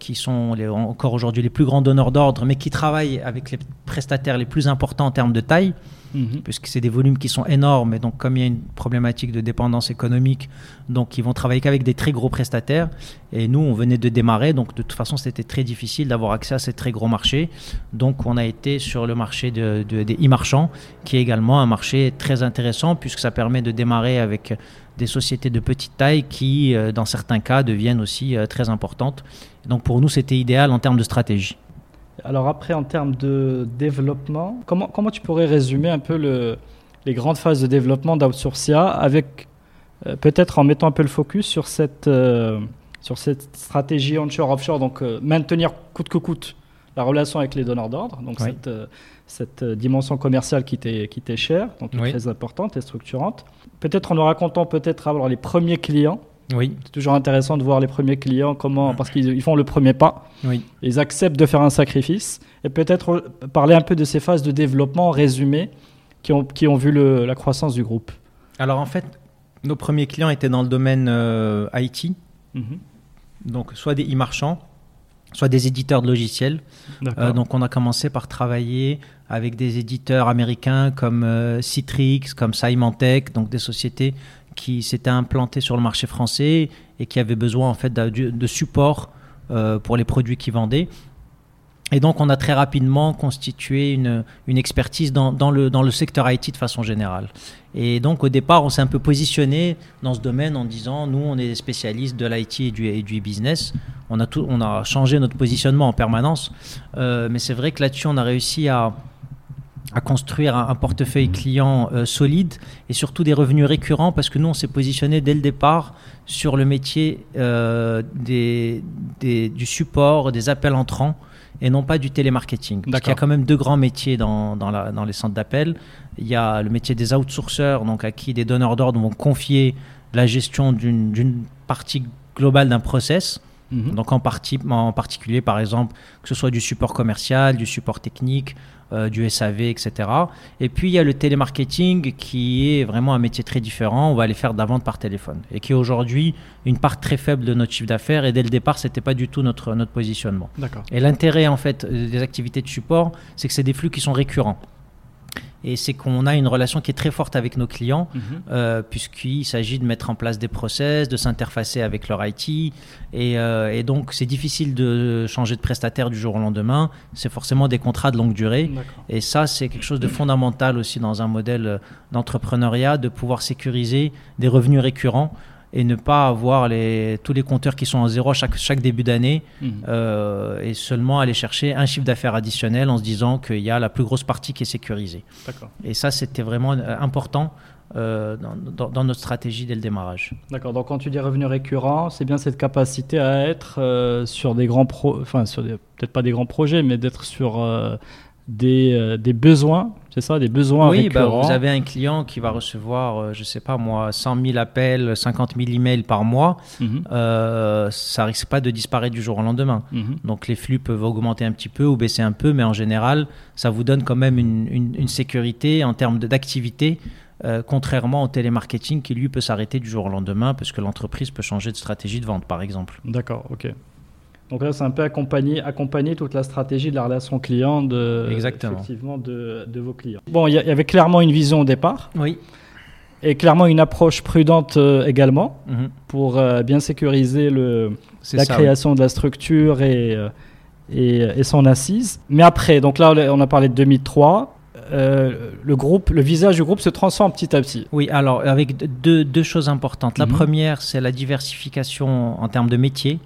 qui sont encore aujourd'hui les plus grands donneurs d'ordre, mais qui travaillent avec les prestataires les plus importants en termes de taille. Mhm. puisque c'est des volumes qui sont énormes. Et donc, comme il y a une problématique de dépendance économique, donc ils vont travailler qu'avec des très gros prestataires. Et nous, on venait de démarrer, donc de toute façon, c'était très difficile d'avoir accès à ces très gros marchés. Donc, on a été sur le marché de, des e-marchands, qui est également un marché très intéressant, puisque ça permet de démarrer avec des sociétés de petite taille qui, euh, dans certains cas, deviennent aussi euh, très importantes. Donc, pour nous, c'était idéal en termes de stratégie.
Alors après, en termes de développement, comment, comment tu pourrais résumer un peu le, les grandes phases de développement d'Outsourcia avec euh, peut-être en mettant un peu le focus sur cette, euh, sur cette stratégie onshore-offshore, donc euh, maintenir coûte que coûte la relation avec les donneurs d'ordre, donc cette, cette dimension commerciale qui t'est chère, donc très importante et structurante. Peut-être en nous racontant peut-être avoir les premiers clients
oui.
C'est toujours intéressant de voir les premiers clients, comment, parce qu'ils font le premier pas.
Oui.
Ils acceptent de faire un sacrifice. Et peut-être parler un peu de ces phases de développement résumées qui ont, qui ont vu la croissance du groupe.
Alors en fait, nos premiers clients étaient dans le domaine euh, IT. Mhm. Donc soit des e-marchands, soit des éditeurs de logiciels. Euh, donc on a commencé par travailler avec des éditeurs américains comme euh, Citrix, comme Symantec, donc des sociétés qui s'était implanté sur le marché français et qui avait besoin en fait de, de support euh, pour les produits qu'ils vendaient. Et donc, on a très rapidement constitué une, expertise dans, dans, le, dans le secteur IT de façon générale. Et donc, au départ, on s'est un peu positionné dans ce domaine en disant, nous, on est des spécialistes de l'IT et du, et du business. On a, tout, on a changé notre positionnement en permanence. Euh, mais c'est vrai que là-dessus, on a réussi à, à construire un, portefeuille client euh, solide et surtout des revenus récurrents parce que nous, on s'est positionné dès le départ sur le métier euh, des, du support, des appels entrants et non pas du télémarketing. Parce qu'il y a quand même deux grands métiers dans, dans, la, dans les centres d'appel. Il y a le métier des outsourceurs, donc à qui des donneurs d'ordre vont confier la gestion d'une partie globale d'un process. Mhm. Donc en, partie, en particulier, par exemple, que ce soit du support commercial, du support technique, euh, du SAV, etc. Et puis il y a le télémarketing qui est vraiment un métier très différent. On va aller faire de la vente par téléphone et qui est aujourd'hui une part très faible de notre chiffre d'affaires. Et dès le départ, c'était pas du tout notre, notre positionnement. Et l'intérêt en fait des activités de support, c'est que c'est des flux qui sont récurrents. Et c'est qu'on a une relation qui est très forte avec nos clients,
Mhm.
euh, puisqu'il s'agit de mettre en place des process, de s'interfacer avec leur IT. Et, euh, et donc, c'est difficile de changer de prestataire du jour au lendemain. C'est forcément des contrats de longue durée. Et ça, c'est quelque chose de fondamental aussi dans un modèle d'entrepreneuriat, de pouvoir sécuriser des revenus récurrents et ne pas avoir les, tous les compteurs qui sont en zéro chaque, chaque début d'année
Mhm.
euh, et seulement aller chercher un chiffre d'affaires additionnel en se disant qu'il y a la plus grosse partie qui est sécurisée. Et ça, c'était vraiment euh, important euh, dans, notre stratégie dès le démarrage.
D'accord. Donc quand tu dis revenu récurrent, c'est bien cette capacité à être euh, sur des grands pro, enfin peut-être pas des grands projets, mais d'être sur euh, des, des besoins, c'est ça, des besoins
oui, bah,
récurrents.
vous avez un client qui va recevoir, euh, je sais pas moi, 100 000 appels, 50 000 emails par mois.
Mhm.
Euh, ça risque pas de disparaître du jour au lendemain.
Mhm.
Donc les flux peuvent augmenter un petit peu ou baisser un peu, mais en général, ça vous donne quand même une, une- une sécurité en termes d'activité, euh, contrairement au télémarketing qui lui peut s'arrêter du jour au lendemain parce que l'entreprise peut changer de stratégie de vente, par exemple.
D'accord, ok. Donc là, c'est un peu accompagner, accompagner toute la stratégie de la relation client de,
Exactement.
effectivement, de, de vos clients. Bon, il y, avait clairement une vision au départ
Oui.
et clairement une approche prudente euh, également
Mhm.
pour euh, bien sécuriser le, la
ça,
création de la structure et, euh, et, et son assise. Mais après, donc là, on a parlé de 2003. Euh, le groupe, le visage du groupe se transforme petit à petit.
Oui, alors avec deux, deux choses importantes. La
Mhm.
première, c'est la diversification en termes de métier.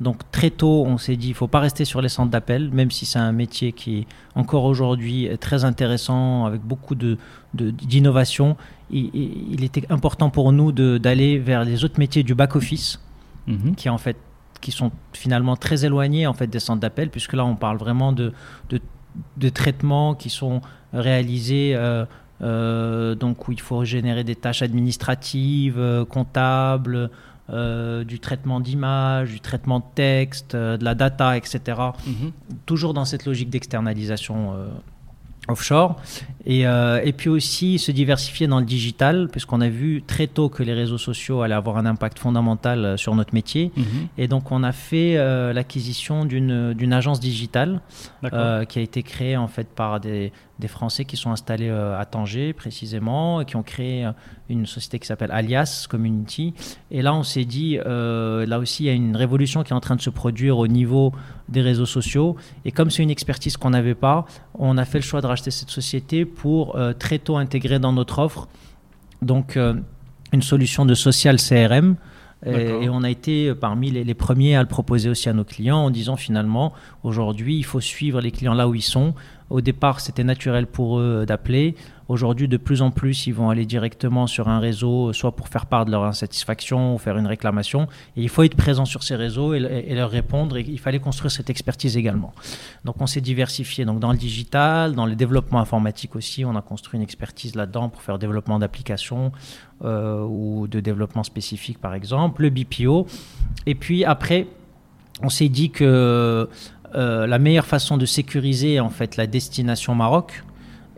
Donc très tôt, on s'est dit, il faut pas rester sur les centres d'appel, même si c'est un métier qui est encore aujourd'hui est très intéressant, avec beaucoup de, d'innovation. Il, était important pour nous d'aller vers les autres métiers du back-office,
Mhm.
qui en fait qui sont finalement très éloignés en fait des centres d'appel, puisque là on parle vraiment de, de, de traitements qui sont réalisés. euh, euh, donc où il faut générer des tâches administratives, euh, comptables, euh, du traitement d'images, du traitement de texte, euh, de la data, etc.
Mhm.
Toujours dans cette logique d'externalisation euh, offshore. Et, et puis aussi se diversifier dans le digital, puisqu'on a vu très tôt que les réseaux sociaux allaient avoir un impact fondamental sur notre métier.
Mhm.
Et donc on a fait l'acquisition d'une agence digitale qui a été créée en fait par des, des Français qui sont installés euh, à Tanger précisément et qui ont créé euh, une société qui s'appelle Alias Community. Et là on s'est dit, euh, là aussi il y a une révolution qui est en train de se produire au niveau des réseaux sociaux. Et comme c'est une expertise qu'on n'avait pas, on a fait le choix de racheter cette société pour euh, très tôt intégrer dans notre offre donc euh, une solution de social CRM. Et on a été parmi les, les premiers à le proposer aussi à nos clients en disant finalement aujourd'hui il faut suivre les clients là où ils sont. Au départ c'était naturel pour eux d'appeler. Aujourd'hui de plus en plus ils vont aller directement sur un réseau soit pour faire part de leur insatisfaction ou faire une réclamation. Et il faut être présent sur ces réseaux et, leur répondre et il fallait construire cette expertise également. Donc on s'est diversifié donc dans le digital, dans le développement informatique aussi. On a construit une expertise là-dedans pour faire développement d'applications euh, ou de développement spécifique par exemple, le BPO. Et puis après, on s'est dit que euh, la meilleure façon de sécuriser en fait la destination Maroc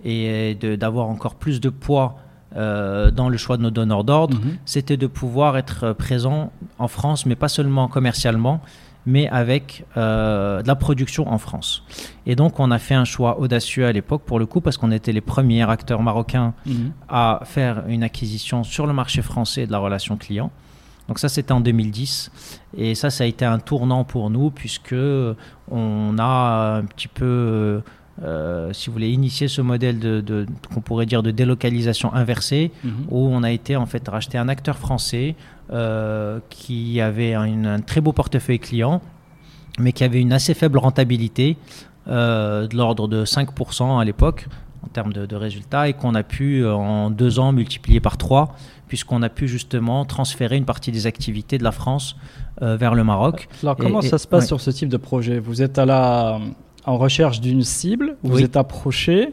et d'avoir encore plus de poids euh, dans le choix de nos donneurs d'ordre,
Mhm.
c'était de pouvoir être présent en France, mais pas seulement commercialement, mais avec euh, de la production en France. Et donc on a fait un choix audacieux à l'époque pour le coup, parce qu'on était les premiers acteurs marocains
Mhm.
à faire une acquisition sur le marché français de la relation client. Donc ça, c'était en 2010. Et ça, ça a été un tournant pour nous, puisque on a un petit peu, euh, si vous voulez, initié ce modèle de, de- qu'on pourrait dire de délocalisation inversée,
Mhm.
où on a été en fait racheter un acteur français euh, qui avait un, un très beau portefeuille client, mais qui avait une assez faible rentabilité, euh, de l'ordre de 5% à l'époque en termes de, de résultats, et qu'on a pu euh, en deux ans multiplier par trois, puisqu'on a pu justement transférer une partie des activités de la France euh, vers le Maroc.
Alors,
Et-
comment
et-
ça se passe
ouais.
sur ce type de projet? Vous êtes à la, en recherche d'une cible, vous
Oui.
êtes approché?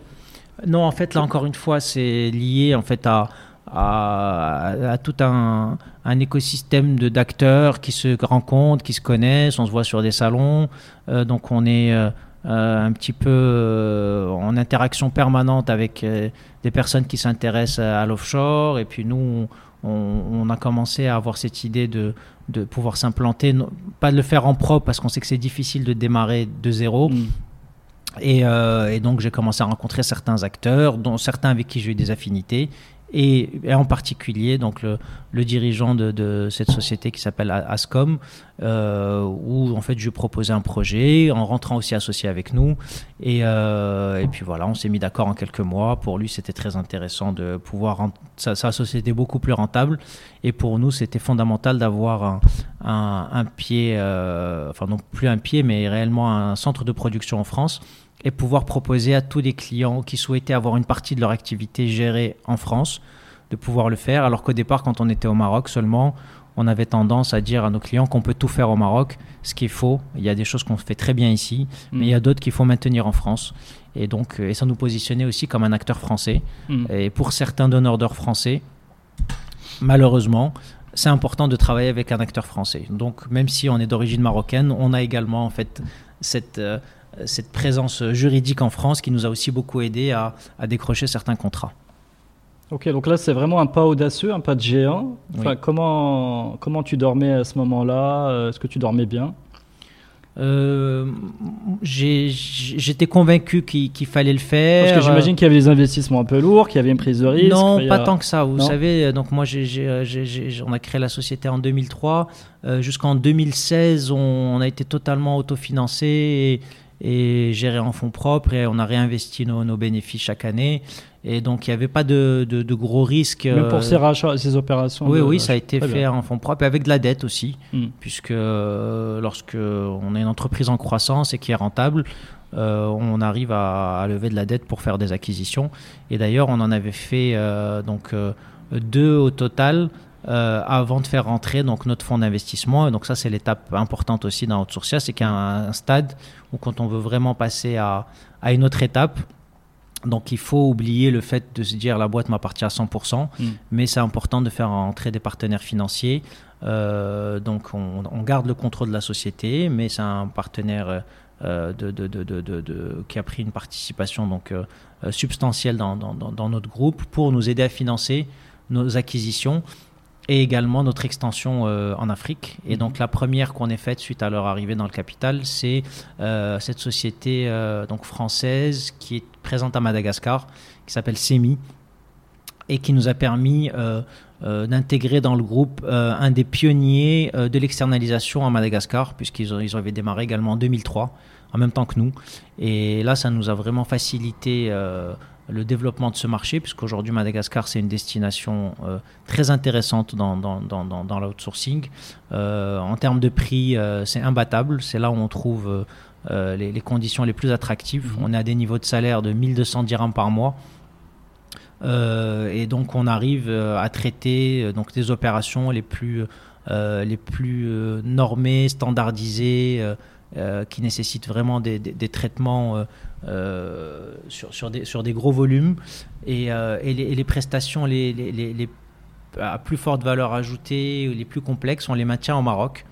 Non, en fait, là encore une fois, c'est lié en fait à, à, à tout un, un écosystème de d'acteurs qui se rencontrent, qui se connaissent. On se voit sur des salons, euh, donc on est euh, un petit peu euh, en interaction permanente avec euh, des personnes qui s'intéressent à, l'offshore. Et puis nous, on, on a commencé à avoir cette idée de de pouvoir s'implanter, pas de le faire en propre parce qu'on sait que c'est difficile de démarrer de zéro,
Mhm.
Et, et donc j'ai commencé à rencontrer certains acteurs, dont certains avec qui j'ai eu des affinités, et, en particulier donc le, dirigeant de, cette société qui s'appelle Ascom, euh, où en fait je proposais un projet en rentrant aussi associé avec nous. Et, euh, et puis voilà, on s'est mis d'accord en quelques mois. Pour lui, c'était très intéressant de pouvoir sa, sa, société beaucoup plus rentable. Et pour nous, c'était fondamental d'avoir un, pied, euh, enfin non plus un pied, mais réellement un centre de production en France et pouvoir proposer à tous les clients qui souhaitaient avoir une partie de leur activité gérée en France de pouvoir le faire, alors qu'au départ, quand on était au Maroc seulement, on avait tendance à dire à nos clients qu'on peut tout faire au Maroc, ce qui est faux. Il y a des choses qu'on fait très bien ici, mais mm. il y a d'autres qu'il faut maintenir en France. Et donc, et ça nous positionnait aussi comme un acteur français. Mm. Et pour certains donneurs d'ordre français, malheureusement, c'est important de travailler avec un acteur français. Donc, même si on est d'origine marocaine, on a également en fait cette euh, cette présence juridique en France qui nous a aussi beaucoup aidé à, décrocher certains contrats.
Ok, donc là c'est vraiment un pas audacieux, un pas de géant. Enfin, comment, comment tu dormais à ce moment-là? Est-ce que tu dormais bien?
Euh, J'étais convaincu qu'il fallait le faire.
Parce que j'imagine qu'il y avait des investissements un peu lourds, qu'il y avait une prise de risque.
Non, pas tant que ça. Vous savez, donc moi, on a créé la société en 2003. Euh, jusqu'en 2016, on, on, a été totalement autofinancé. Et, gérer en fonds propres et on a réinvesti nos, nos bénéfices chaque année. Et donc, il n'y avait pas de, de, gros risques.
Même pour ces rachats, ces opérations
Oui, oui, ça a été fait en fonds propres et avec de la dette aussi. Hmm. Puisque euh, lorsque on est une entreprise en croissance et qui est rentable, euh, on arrive à, lever de la dette pour faire des acquisitions. Et d'ailleurs, on en avait fait euh, donc deux au total. Euh, avant de faire rentrer donc notre fonds d'investissement. Donc ça, c'est l'étape importante aussi dans Outsourcia, c'est qu'il y a un, stade où quand on veut vraiment passer à, à, une autre étape, donc il faut oublier le fait de se dire la boîte m'appartient à 100%, mm. mais c'est important de faire entrer des partenaires financiers. Euh, donc on, on, garde le contrôle de la société, mais c'est un partenaire euh, de, de, de, qui a pris une participation donc substantielle dans, dans, dans, notre groupe pour nous aider à financer nos acquisitions et également notre extension euh, en Afrique. Et mhm. donc la première qu'on ait faite suite à leur arrivée dans le capital, c'est euh, cette société euh, donc française qui est présente à Madagascar, qui s'appelle SEMI, et qui nous a permis d'intégrer dans le groupe un des pionniers de l'externalisation à Madagascar, puisqu'ils ils avaient démarré également en 2003, en même temps que nous. Et là, ça nous a vraiment facilité le développement de ce marché, puisqu'aujourd'hui Madagascar c'est une destination euh, très intéressante dans, dans, dans, dans l'outsourcing. Euh, en termes de prix, euh, c'est imbattable, c'est là où on trouve les, les, conditions les plus attractives. Mhm. On est à des niveaux de salaire de 1200 dirhams par mois. et donc on arrive à traiter donc, des opérations les plus, les plus normées, standardisées, qui nécessitent vraiment des, des, des traitements sur, sur, des, sur des gros volumes et, euh, et, les, les, prestations les, les, les, à plus forte valeur ajoutée, les plus complexes, on les maintient au Maroc.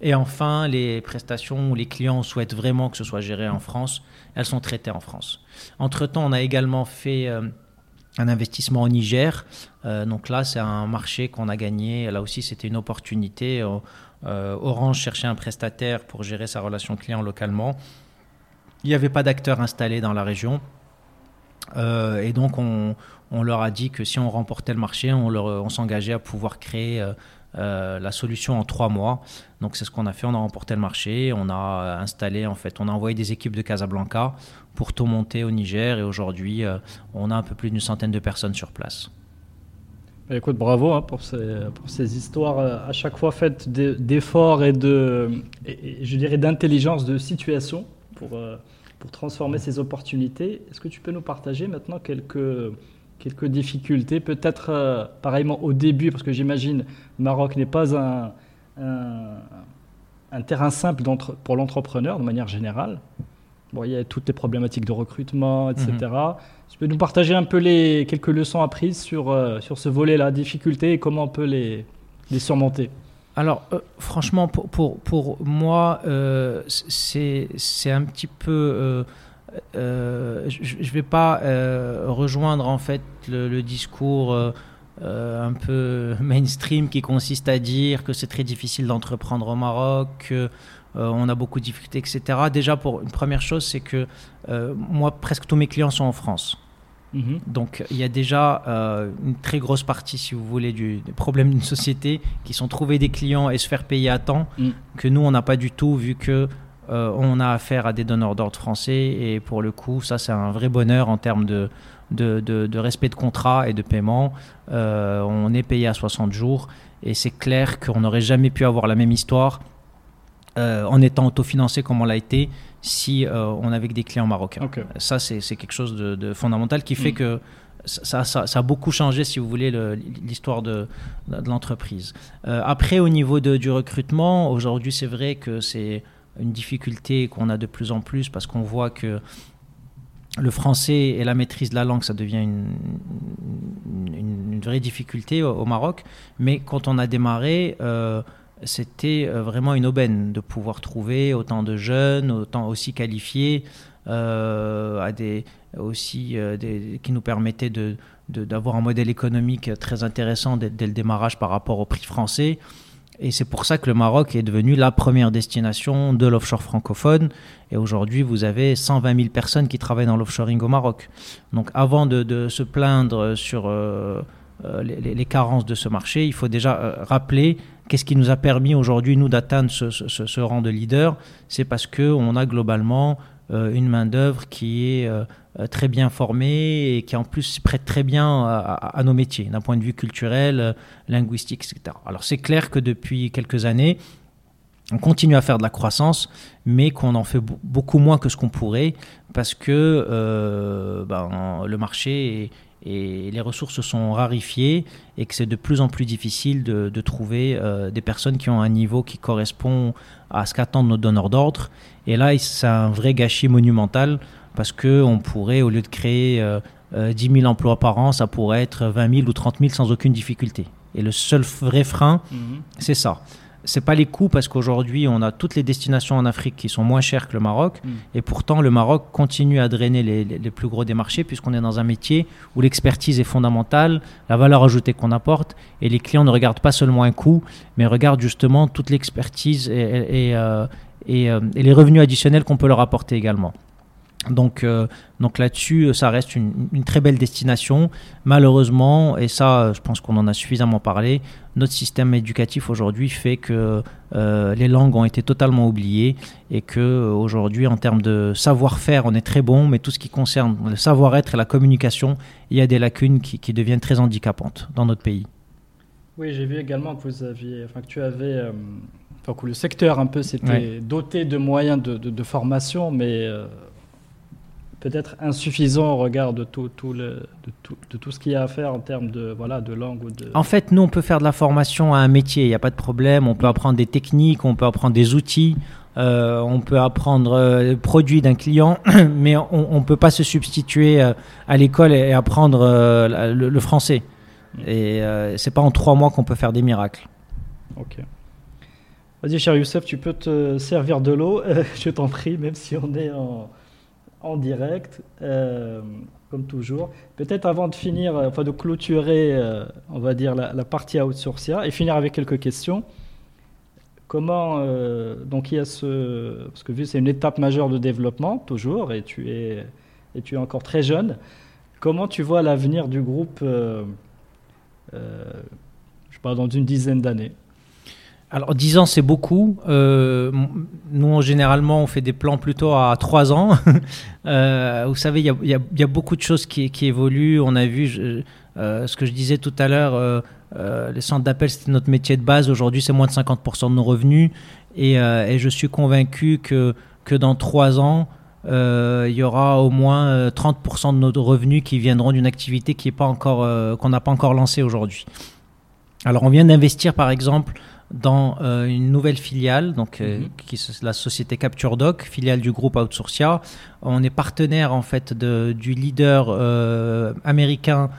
Et enfin, les prestations où les clients souhaitent vraiment que ce soit géré en France, elles sont traitées en France. Entre-temps, on a également fait euh, un investissement au Niger. donc là, c'est un marché qu'on a gagné. Là aussi, c'était une opportunité. Orange cherchait un prestataire pour gérer sa relation client localement. Il n'y avait pas d'acteurs installés dans la région. Euh, et donc, on, leur a dit que si on remportait le marché, on, on s'engageait à pouvoir créer euh, euh, la solution en trois mois. Donc, c'est ce qu'on a fait. On a remporté le marché. On a installé, en fait, on a envoyé des équipes de Casablanca pour tout monter au Niger. Et aujourd'hui, on a un peu plus d'une centaine de personnes sur place.
Bah, écoute, bravo hein, pour, ces, pour, ces, histoires à chaque fois faites d'efforts et de, je dirais, d'intelligence de situation pour, euh, pour transformer ces opportunités. Est-ce que tu peux nous partager maintenant quelques, quelques difficultés, peut-être euh, pareillement au début, parce que j'imagine Maroc n'est pas un, un, terrain simple pour l'entrepreneur de manière générale. Bon, il y a toutes les problématiques de recrutement, etc. Mhm. Tu peux nous partager un peu les quelques leçons apprises sur, euh, sur ce volet-là, difficultés et comment on peut les, les surmonter?
Alors, euh, franchement, pour, pour, moi, euh, c'est un petit peu. Euh, je ne vais pas rejoindre en fait le, discours un peu mainstream qui consiste à dire que c'est très difficile d'entreprendre au Maroc, on a beaucoup de difficultés, etc. Déjà, pour une première chose, c'est que moi, presque tous mes clients sont en France. Mhm. Donc il y a déjà une très grosse partie, si vous voulez, du, problème d'une société qui sont trouver des clients et se faire payer à temps, mm. que nous, on n'a pas du tout, vu que on a affaire à des donneurs d'ordre français. Et pour le coup, ça, c'est un vrai bonheur en termes de, de, respect de contrat et de paiement. Euh, on est payé à 60 jours et c'est clair qu'on n'aurait jamais pu avoir la même histoire euh, en étant autofinancé comme on l'a été si euh, on avait que des clients marocains. Ça, c'est quelque chose de, fondamental qui fait mm. que ça, a beaucoup changé, si vous voulez, l'histoire de, l'entreprise. après, au niveau du recrutement, aujourd'hui, c'est vrai que c'est une difficulté qu'on a de plus en plus parce qu'on voit que le français et la maîtrise de la langue, ça devient une, vraie difficulté au, Maroc. Mais quand on a démarré, euh, c'était euh, vraiment une aubaine de pouvoir trouver autant de jeunes, autant aussi qualifiés, euh, aussi qui nous permettaient d'avoir un modèle économique très intéressant dès, le démarrage par rapport au prix français. Et c'est pour ça que le Maroc est devenu la première destination de l'offshore francophone. Et aujourd'hui, vous avez 120 000 personnes qui travaillent dans l'offshoring au Maroc. Donc avant de, se plaindre sur euh, euh, les, carences de ce marché, il faut déjà euh, rappeler qu'est-ce qui nous a permis aujourd'hui, nous, d'atteindre ce, rang de leader? C'est parce qu'on a globalement une main-d'œuvre qui est euh, très bien formés et qui en plus prêtent très bien à, nos métiers, d'un point de vue culturel, euh, linguistique, etc. Alors c'est clair que depuis quelques années, on continue à faire de la croissance, mais qu'on en fait beaucoup moins que ce qu'on pourrait, parce que euh, ben, le marché et les ressources sont rarifiées et que c'est de plus en plus difficile de, trouver des personnes qui ont un niveau qui correspond à ce qu'attendent nos donneurs d'ordre. Et là, c'est un vrai gâchis monumental parce qu'on pourrait, au lieu de créer 10 euh, 000 euh, emplois par an, ça pourrait être 20 000 ou 30 000 sans aucune difficulté. Et le seul vrai frein, mhm. c'est ça. C'est pas les coûts parce qu'aujourd'hui on a toutes les destinations en Afrique qui sont moins chères que le Maroc mhm. et pourtant le Maroc continue à drainer les, plus gros des marchés puisqu'on est dans un métier où l'expertise est fondamentale, la valeur ajoutée qu'on apporte et les clients ne regardent pas seulement un coût mais regardent justement toute l'expertise et, et, euh, et les revenus additionnels qu'on peut leur apporter également. Donc, euh, donc là-dessus, ça reste une, très belle destination. Malheureusement, et ça, je pense qu'on en a suffisamment parlé, notre système éducatif aujourd'hui fait que euh, les langues ont été totalement oubliées et que euh, aujourd'hui, en termes de savoir-faire, on est très bon, mais tout ce qui concerne le savoir-être et la communication, il y a des lacunes qui, deviennent très handicapantes dans notre pays.
Oui, j'ai vu également que vous aviez, enfin que tu avais, enfin que le secteur un peu s'était doté de moyens de, formation, mais peut-être insuffisant au regard de tout, tout le, de, tout, de tout ce qu'il y a à faire en termes de, voilà, de langue ou de...
En fait, nous, on peut faire de la formation à un métier, il n'y a pas de problème. On peut apprendre des techniques, on peut apprendre des outils, euh, on peut apprendre euh, le produit d'un client, mais on ne peut pas se substituer euh, à l'école et, apprendre le, français. Et c'est pas en trois mois qu'on peut faire des miracles.
Ok. Vas-y, cher Youssef, tu peux te servir de l'eau, je t'en prie, même si on est en en direct, euh, comme toujours. Peut-être avant de finir, euh, enfin de clôturer, euh, on va dire, la, partie outsourcia et finir avec quelques questions. Comment, donc il y a ce, parce que vu c'est une étape majeure de développement, toujours, et tu es, et tu es encore très jeune, comment tu vois l'avenir du groupe, je pas, dans une dizaine d'années?
Alors 10 ans c'est beaucoup. Euh, nous généralement on fait des plans plutôt à 3 ans. euh, vous savez il y, y a, beaucoup de choses qui, évoluent. On a vu euh, ce que je disais tout à l'heure. Les centres d'appel c'était notre métier de base. Aujourd'hui c'est moins de 50% de nos revenus et, et, je suis convaincu que, que dans 3 ans il y aura au moins 30% de nos revenus qui viendront d'une activité qui est pas encore qu'on n'a pas encore lancée aujourd'hui. Alors on vient d'investir par exemple dans euh, une nouvelle filiale, donc euh, qui est la société Capture Doc, filiale du groupe Outsourcia. On est partenaire en fait de, du leader euh, américain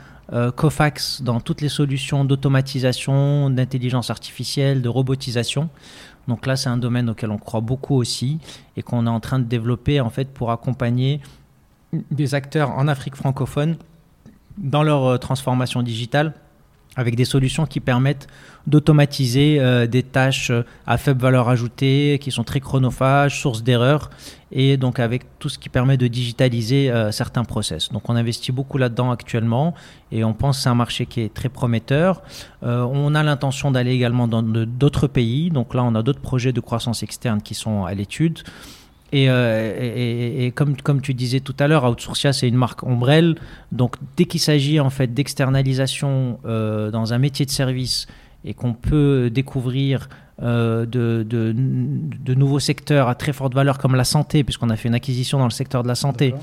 Cofax dans toutes les solutions d'automatisation, d'intelligence artificielle, de robotisation. Donc là, c'est un domaine auquel on croit beaucoup aussi et qu'on est en train de développer en fait pour accompagner des acteurs en Afrique francophone dans leur transformation digitale avec des solutions qui permettent d'automatiser euh, des tâches euh, à faible valeur ajoutée, qui sont très chronophages, source d'erreurs, et donc avec tout ce qui permet de digitaliser euh, certains process. Donc on investit beaucoup là-dedans actuellement, et on pense que c'est un marché qui est très prometteur. on a l'intention d'aller également dans d'autres pays, donc là on a d'autres projets de croissance externe qui sont à l'étude. Et, et, comme, tu disais tout à l'heure, Outsourcia, c'est une marque ombrelle. Donc, dès qu'il s'agit en fait d'externalisation dans un métier de service et qu'on peut découvrir euh, de, de, nouveaux secteurs à très forte valeur comme la santé, puisqu'on a fait une acquisition dans le secteur de la santé.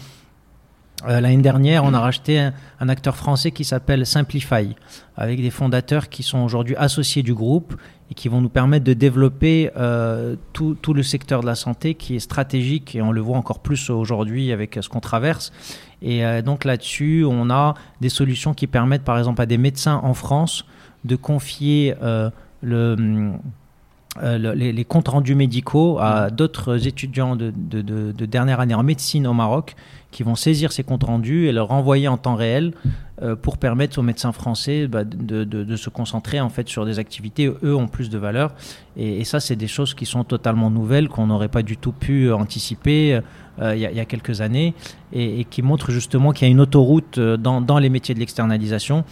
Euh, l'année dernière, on a racheté un, acteur français qui s'appelle Simplify, avec des fondateurs qui sont aujourd'hui associés du groupe et qui vont nous permettre de développer euh, tout, le secteur de la santé qui est stratégique et on le voit encore plus aujourd'hui avec ce qu'on traverse. Et donc là-dessus, on a des solutions qui permettent par exemple à des médecins en France de confier euh, le, euh, les, comptes rendus médicaux à d'autres étudiants de, dernière année en médecine au Maroc qui vont saisir ces comptes rendus et leur renvoyer en temps réel euh, pour permettre aux médecins français bah, de, se concentrer en fait sur des activités. Eux ont plus de valeur. Et, ça c'est des choses qui sont totalement nouvelles qu'on n'aurait pas du tout pu anticiper il y, a quelques années et, qui montrent justement qu'il y a une autoroute dans, dans les métiers de l'externalisation.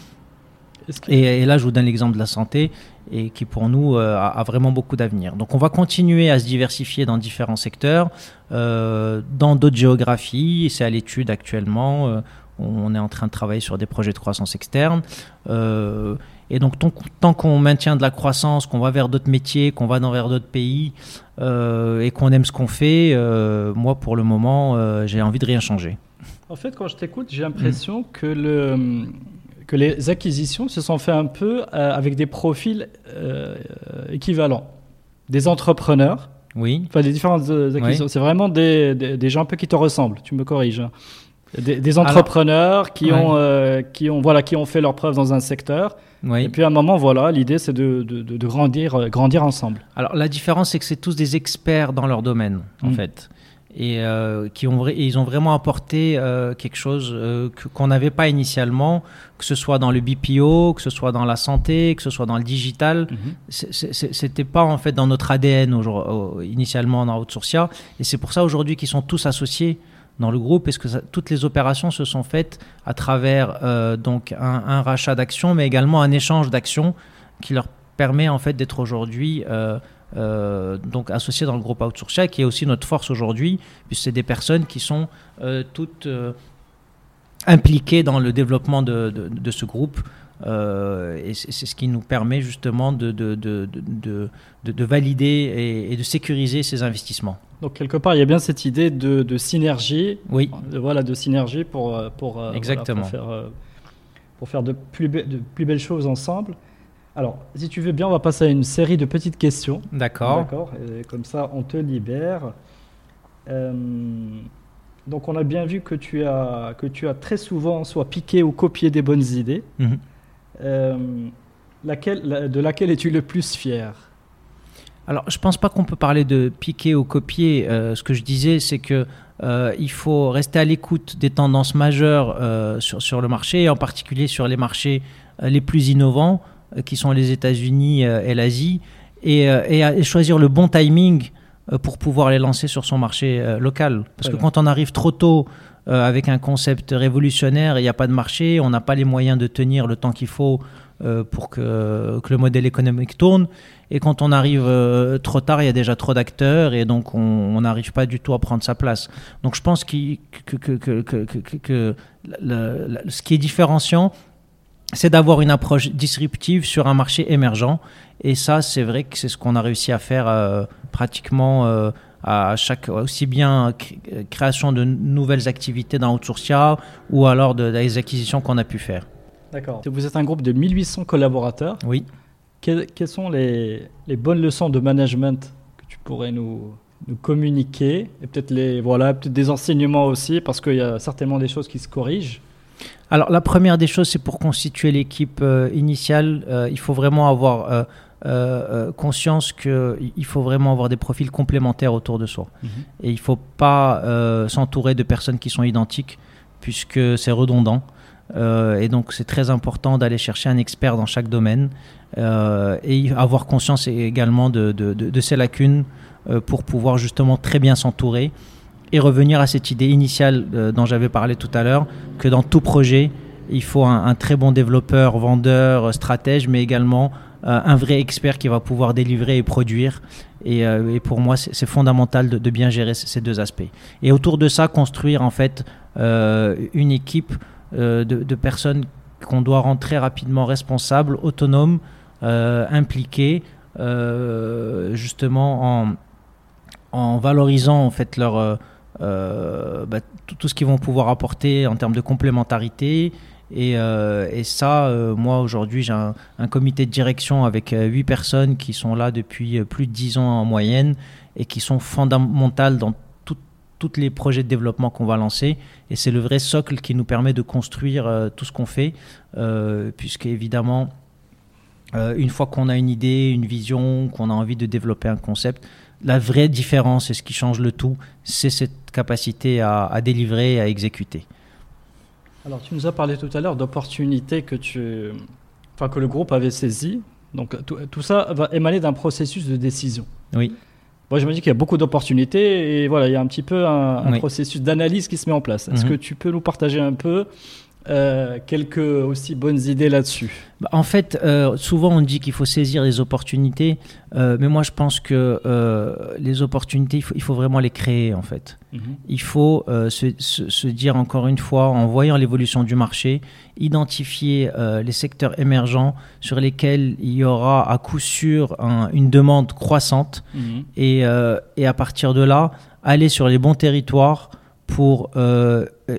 Et, là, je vous donne l'exemple de la santé, et qui pour nous euh, a, vraiment beaucoup d'avenir. Donc on va continuer à se diversifier dans différents secteurs, euh, dans d'autres géographies, c'est à l'étude actuellement. Euh, on est en train de travailler sur des projets de croissance externe. et donc tant qu'on maintient de la croissance, qu'on va vers d'autres métiers, qu'on va dans vers d'autres pays, et qu'on aime ce qu'on fait, moi pour le moment, j'ai envie de rien changer.
En fait, quand je t'écoute, j'ai l'impression que le que les acquisitions se sont faites un peu euh, avec des profils euh, équivalents. Des entrepreneurs.
Oui.
Enfin, des différentes euh, acquisitions. C'est vraiment des, des, gens un peu qui te ressemblent. Tu me corriges. Hein. Des, entrepreneurs qui, ont, qui, ont, voilà, qui ont fait leur preuve dans un secteur. Oui. Et puis à un moment, voilà, l'idée c'est de, de, de, grandir, grandir ensemble.
Alors la différence, c'est que c'est tous des experts dans leur domaine, en mm. fait et euh, qui ont ils ont vraiment apporté euh, quelque chose euh, qu'on n'avait pas initialement, que ce soit dans le BPO, que ce soit dans la santé, que ce soit dans le digital. Mm-hmm. C'était pas en fait dans notre ADN initialement dans Outsourcia, et c'est pour ça aujourd'hui qu'ils sont tous associés dans le groupe, parce que toutes les opérations se sont faites à travers donc un, un rachat d'actions, mais également un échange d'actions qui leur permet en fait d'être aujourd'hui euh, donc associés dans le groupe Outsourcia, qui est aussi notre force aujourd'hui, puisque c'est des personnes qui sont euh, toutes euh, impliquées dans le développement de, de, ce groupe. et c'est ce qui nous permet justement de, de valider et, de sécuriser ces investissements.
Donc quelque part, il y a bien cette idée de, synergie.
Oui.
voilà, de synergie pour, pour,
Exactement.
pour faire, pour faire de, plus de plus belles choses ensemble. Alors, si tu veux bien, on va passer à une série de petites questions.
D'accord.
D'accord. Comme ça, on te libère. Euh, donc, on a bien vu que tu as, que tu as très souvent soit piqué ou copié des bonnes idées. Mhm. Euh, laquelle, de laquelle es-tu le plus fier?
Alors, je ne pense pas qu'on peut parler de piquer ou copier. Euh, ce que je disais, c'est que il faut rester à l'écoute des tendances majeures sur, sur le marché, et en particulier sur les marchés les plus innovants. Euh, qui sont les États-Unis euh, et l'Asie, et, euh, et, choisir le bon timing pour pouvoir les lancer sur son marché local. Parce que quand on arrive trop tôt avec un concept révolutionnaire, il n'y a pas de marché, on n'a pas les moyens de tenir le temps qu'il faut pour que, que, le modèle économique tourne. Et quand on arrive trop tard, il y a déjà trop d'acteurs et donc on n'arrive pas du tout à prendre sa place. Donc je pense que, que, que ce qui est différenciant, c'est d'avoir une approche disruptive sur un marché émergent. Et ça, c'est vrai que c'est ce qu'on a réussi à faire euh, pratiquement euh, à chaque, aussi bien création de nouvelles activités dans Outsourcia ou alors de, des acquisitions qu'on a pu faire.
D'accord. Vous êtes un groupe de 1800 collaborateurs.
Oui.
quelles sont les, les, bonnes leçons de management que tu pourrais nous, nous communiquer? Et peut-être les voilà peut-être des enseignements aussi parce qu'il y a certainement des choses qui se corrigent
alors la première des choses, c'est pour constituer l'équipe euh, initiale, euh, il faut vraiment avoir euh, conscience qu'il faut vraiment avoir des profils complémentaires autour de soi. Mhm. Et il ne faut pas s'entourer de personnes qui sont identiques, puisque c'est redondant. et donc c'est très important d'aller chercher un expert dans chaque domaine et avoir conscience également de, de ses lacunes pour pouvoir justement très bien s'entourer et revenir à cette idée initiale euh, dont j'avais parlé tout à l'heure, que dans tout projet, il faut un, très bon développeur, vendeur, stratège, mais également euh, un vrai expert qui va pouvoir délivrer et produire. Et, euh, pour moi, c'est fondamental de, bien gérer ces deux aspects. Et autour de ça, construire en fait une équipe de, personnes qu'on doit rendre très rapidement responsables, autonomes, impliquées, justement en, en, valorisant en fait leur euh, bah, tout, ce qu'ils vont pouvoir apporter en termes de complémentarité. Et, euh, ça, euh, moi aujourd'hui, j'ai un, comité de direction avec huit personnes qui sont là depuis plus de dix ans en moyenne et qui sont fondamentales dans tous les projets de développement qu'on va lancer. Et c'est le vrai socle qui nous permet de construire tout ce qu'on fait, puisque évidemment, une fois qu'on a une idée, une vision, qu'on a envie de développer un concept, la vraie différence et ce qui change le tout, c'est cette capacité à, délivrer et à exécuter.
Alors, tu nous as parlé tout à l'heure d'opportunités que, tu, enfin, que le groupe avait saisies. Donc, tout, ça va émaner d'un processus de décision.
Oui.
Moi, je me dis qu'il y a beaucoup d'opportunités et voilà, il y a un petit peu un, processus d'analyse qui se met en place. Est-ce mhm. que tu peux nous partager un peu euh, quelques aussi bonnes idées là-dessus
bah, En fait, euh, souvent on dit qu'il faut saisir les opportunités, euh, mais moi je pense que les opportunités, il faut, vraiment les créer en fait. Mhm. Il faut se, dire encore une fois, en voyant l'évolution du marché, identifier les secteurs émergents sur lesquels il y aura à coup sûr une demande croissante mhm. et, et, à partir de là, aller sur les bons territoires pour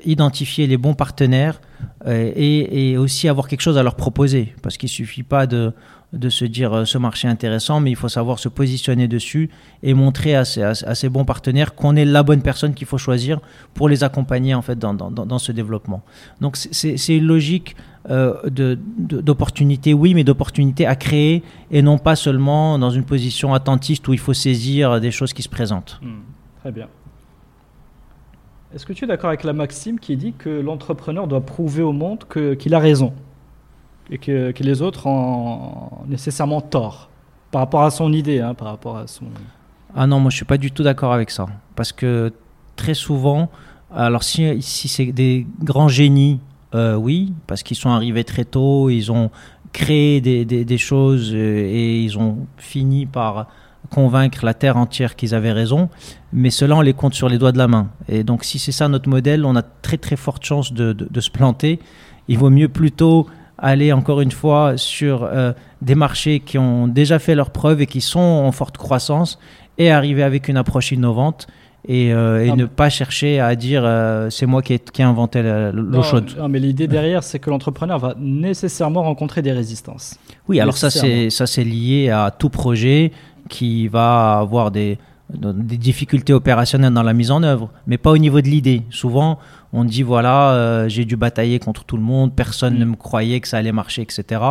identifier les bons partenaires euh, et, aussi avoir quelque chose à leur proposer. Parce qu'il ne suffit pas de, de, se dire euh, ce marché est intéressant, mais il faut savoir se positionner dessus et montrer à ces, bons partenaires qu'on est la bonne personne qu'il faut choisir pour les accompagner en fait dans, dans, dans ce développement. Donc c'est une logique euh, d'opportunité, oui, mais d'opportunité à créer et non pas seulement dans une position attentiste où il faut saisir des choses qui se présentent.
Hmm. très bien. Est-ce que tu es d'accord avec la maxime qui dit que l'entrepreneur doit prouver au monde qu'il a raison et que, les autres ont nécessairement tort par rapport à son idée, hein, par rapport à son...
Ah non, moi je suis pas du tout d'accord avec ça. Parce que très souvent, alors si, si c'est des grands génies, euh, oui, parce qu'ils sont arrivés très tôt, ils ont créé des, des choses euh, et ils ont fini par convaincre la terre entière qu'ils avaient raison, mais cela on les compte sur les doigts de la main. Et donc si c'est ça notre modèle, on a très très forte chance de, se planter. Il vaut mieux plutôt aller encore une fois sur euh, des marchés qui ont déjà fait leurs preuves et qui sont en forte croissance et arriver avec une approche innovante et, euh, ah, ne pas chercher à dire euh, c'est moi qui ai, qui inventé l'eau chaude.
Non, mais l'idée derrière, c'est que l'entrepreneur va nécessairement rencontrer des résistances.
Oui, alors ça c'est ça c'est lié à tout projet qui va avoir des, des difficultés opérationnelles dans la mise en œuvre, mais pas au niveau de l'idée. Souvent, on dit voilà, euh, j'ai dû batailler contre tout le monde, personne ne me croyait que ça allait marcher, etc.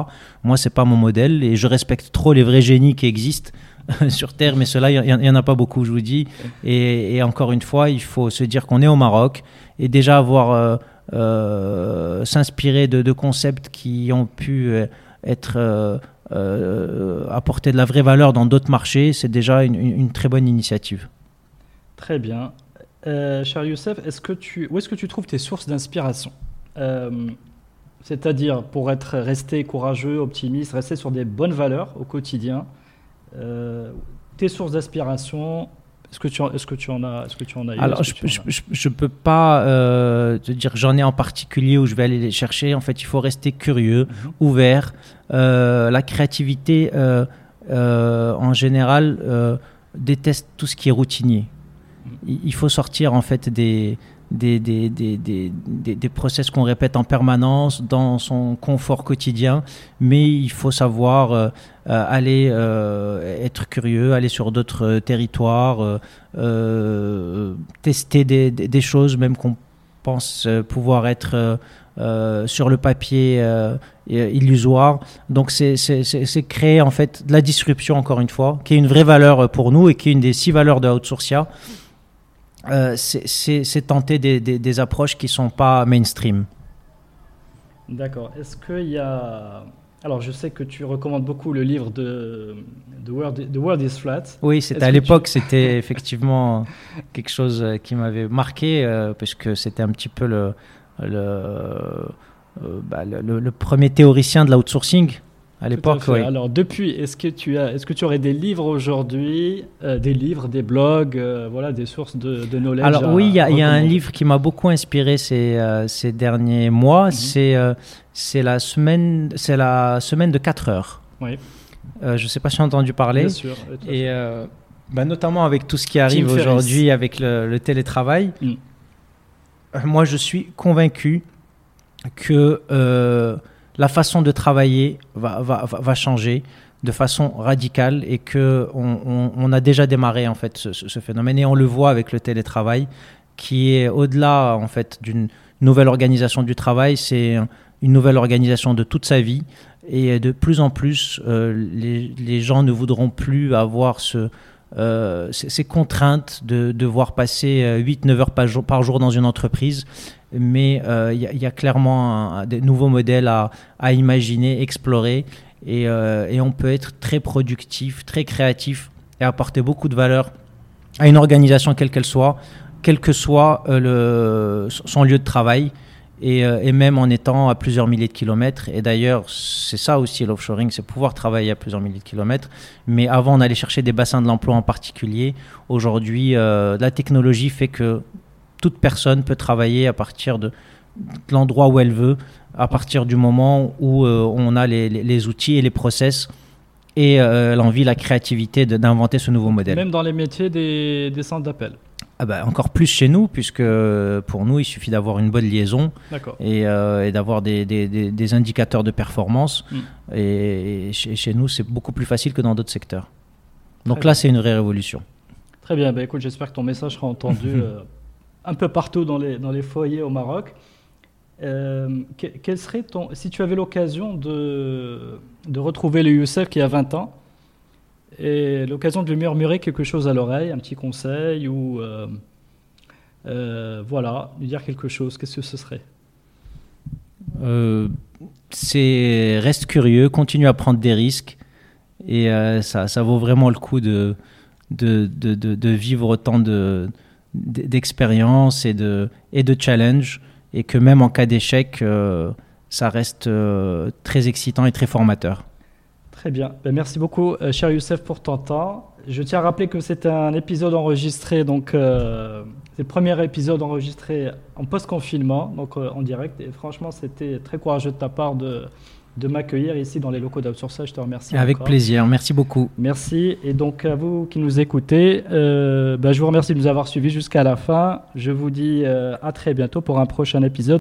Moi, c'est pas mon modèle et je respecte trop les vrais génies qui existent sur Terre, mais cela, il n'y en a pas beaucoup, je vous dis. Et, encore une fois, il faut se dire qu'on est au Maroc et déjà avoir euh, euh, s'inspirer de, de, concepts qui ont pu être euh, apporter de la vraie valeur dans d'autres marchés, c'est déjà une, très bonne initiative.
Très bien. Euh, cher Youssef, est-ce que tu, où est-ce que tu trouves tes sources d'inspiration euh, C'est-à-dire, pour être resté courageux, optimiste, rester sur des bonnes valeurs au quotidien, tes sources d'inspiration, est-ce que tu en, est-ce que tu en as, est-ce que tu en as
Alors, je, je, peux pas euh, te dire j'en ai en particulier où je vais aller les chercher. En fait, il faut rester curieux, mhm. ouvert. Euh, la créativité, euh, en général, déteste tout ce qui est routinier. Mhm. Il faut sortir en fait des des, des, des, des, des process qu'on répète en permanence dans son confort quotidien, mais il faut savoir euh, euh, aller euh, être curieux, aller sur d'autres territoires, tester des, des, choses même qu'on pense pouvoir être sur le papier illusoire. Donc c'est créer en fait de la disruption encore une fois, qui est une vraie valeur pour nous et qui est une des six valeurs de Outsourcia. Euh, c'est tenter des, des, approches qui ne sont pas mainstream.
D'accord. Est-ce qu'il y a alors, je sais que tu recommandes beaucoup le livre de The World, The World is Flat.
Oui, c'était à l'époque, c'était effectivement quelque chose qui m'avait marqué, euh, parce que c'était un petit peu le, le, euh, bah, le, le, premier théoricien de l'outsourcing à l'époque. Oui.
Alors depuis, est-ce que tu as, est-ce que tu aurais des livres aujourd'hui, euh, des livres, des blogs, euh, voilà, des sources de, de knowledge
Alors oui, il y, a un livre qui m'a beaucoup inspiré ces, euh, ces derniers mois. Mhm. C'est c'est la semaine, c'est la semaine de 4 heures.
Oui.
je ne sais pas si tu as entendu parler.
Bien sûr.
Et bah, notamment avec tout ce qui arrive aujourd'hui avec le, télétravail. Mm. Moi, je suis convaincu que la façon de travailler va, changer de façon radicale et que on, a déjà démarré en fait ce, phénomène et on le voit avec le télétravail qui est au-delà en fait d'une nouvelle organisation du travail, c'est une nouvelle organisation de toute sa vie et de plus en plus euh, les, gens ne voudront plus avoir ce, euh, ces contraintes de devoir passer 8-9 euh, heures par jour, dans une entreprise mais il euh, y, a clairement des nouveaux modèles à, imaginer, explorer, et, euh, et, on peut être très productif, très créatif et apporter beaucoup de valeur à une organisation quelle qu'elle soit, quel que soit le, son lieu de travail. Et, et, même en étant à plusieurs milliers de kilomètres. Et d'ailleurs, c'est ça aussi l'offshoring, c'est pouvoir travailler à plusieurs milliers de kilomètres. Mais avant, on allait chercher des bassins de l'emploi en particulier. Aujourd'hui, la technologie fait que toute personne peut travailler à partir de, l'endroit où elle veut, à partir du moment où euh, on a les, outils et les process et euh, l'envie, la créativité d'inventer ce nouveau modèle.
Même dans les métiers des, centres d'appel
ah bah, encore plus chez nous, puisque pour nous, il suffit d'avoir une bonne liaison et, euh, et d'avoir des, des, des, indicateurs de performance. Mm. Et, chez, chez, nous, c'est beaucoup plus facile que dans d'autres secteurs. Donc là, c'est une vraie révolution.
Très bien, bah, écoute, j'espère que ton message sera entendu un peu partout dans les, dans les foyers au Maroc. Euh, quel serait ton, si tu avais l'occasion de, de retrouver le Youssef qui a 20 ans, et l'occasion de lui murmurer quelque chose à l'oreille, un petit conseil, ou euh, euh, voilà, lui dire quelque chose, qu'est-ce que ce serait?
C'est reste curieux, continue à prendre des risques, et ça, vaut vraiment le coup de, vivre autant de d'expérience et de, et de challenge, et que même en cas d'échec, euh, ça reste euh, très excitant et très formateur.
Très bien. Ben, merci beaucoup, euh, cher Youssef, pour ton temps. Je tiens à rappeler que c'est un épisode enregistré, donc c'est le premier épisode enregistré en post-confinement, donc en direct. Et franchement, c'était très courageux de ta part de, de m'accueillir ici dans les locaux d'outsourcing. Je te remercie.
Avec plaisir, merci beaucoup.
Merci. Et donc à vous qui nous écoutez, euh, bah, je vous remercie de nous avoir suivis jusqu'à la fin. Je vous dis euh, à très bientôt pour un prochain épisode.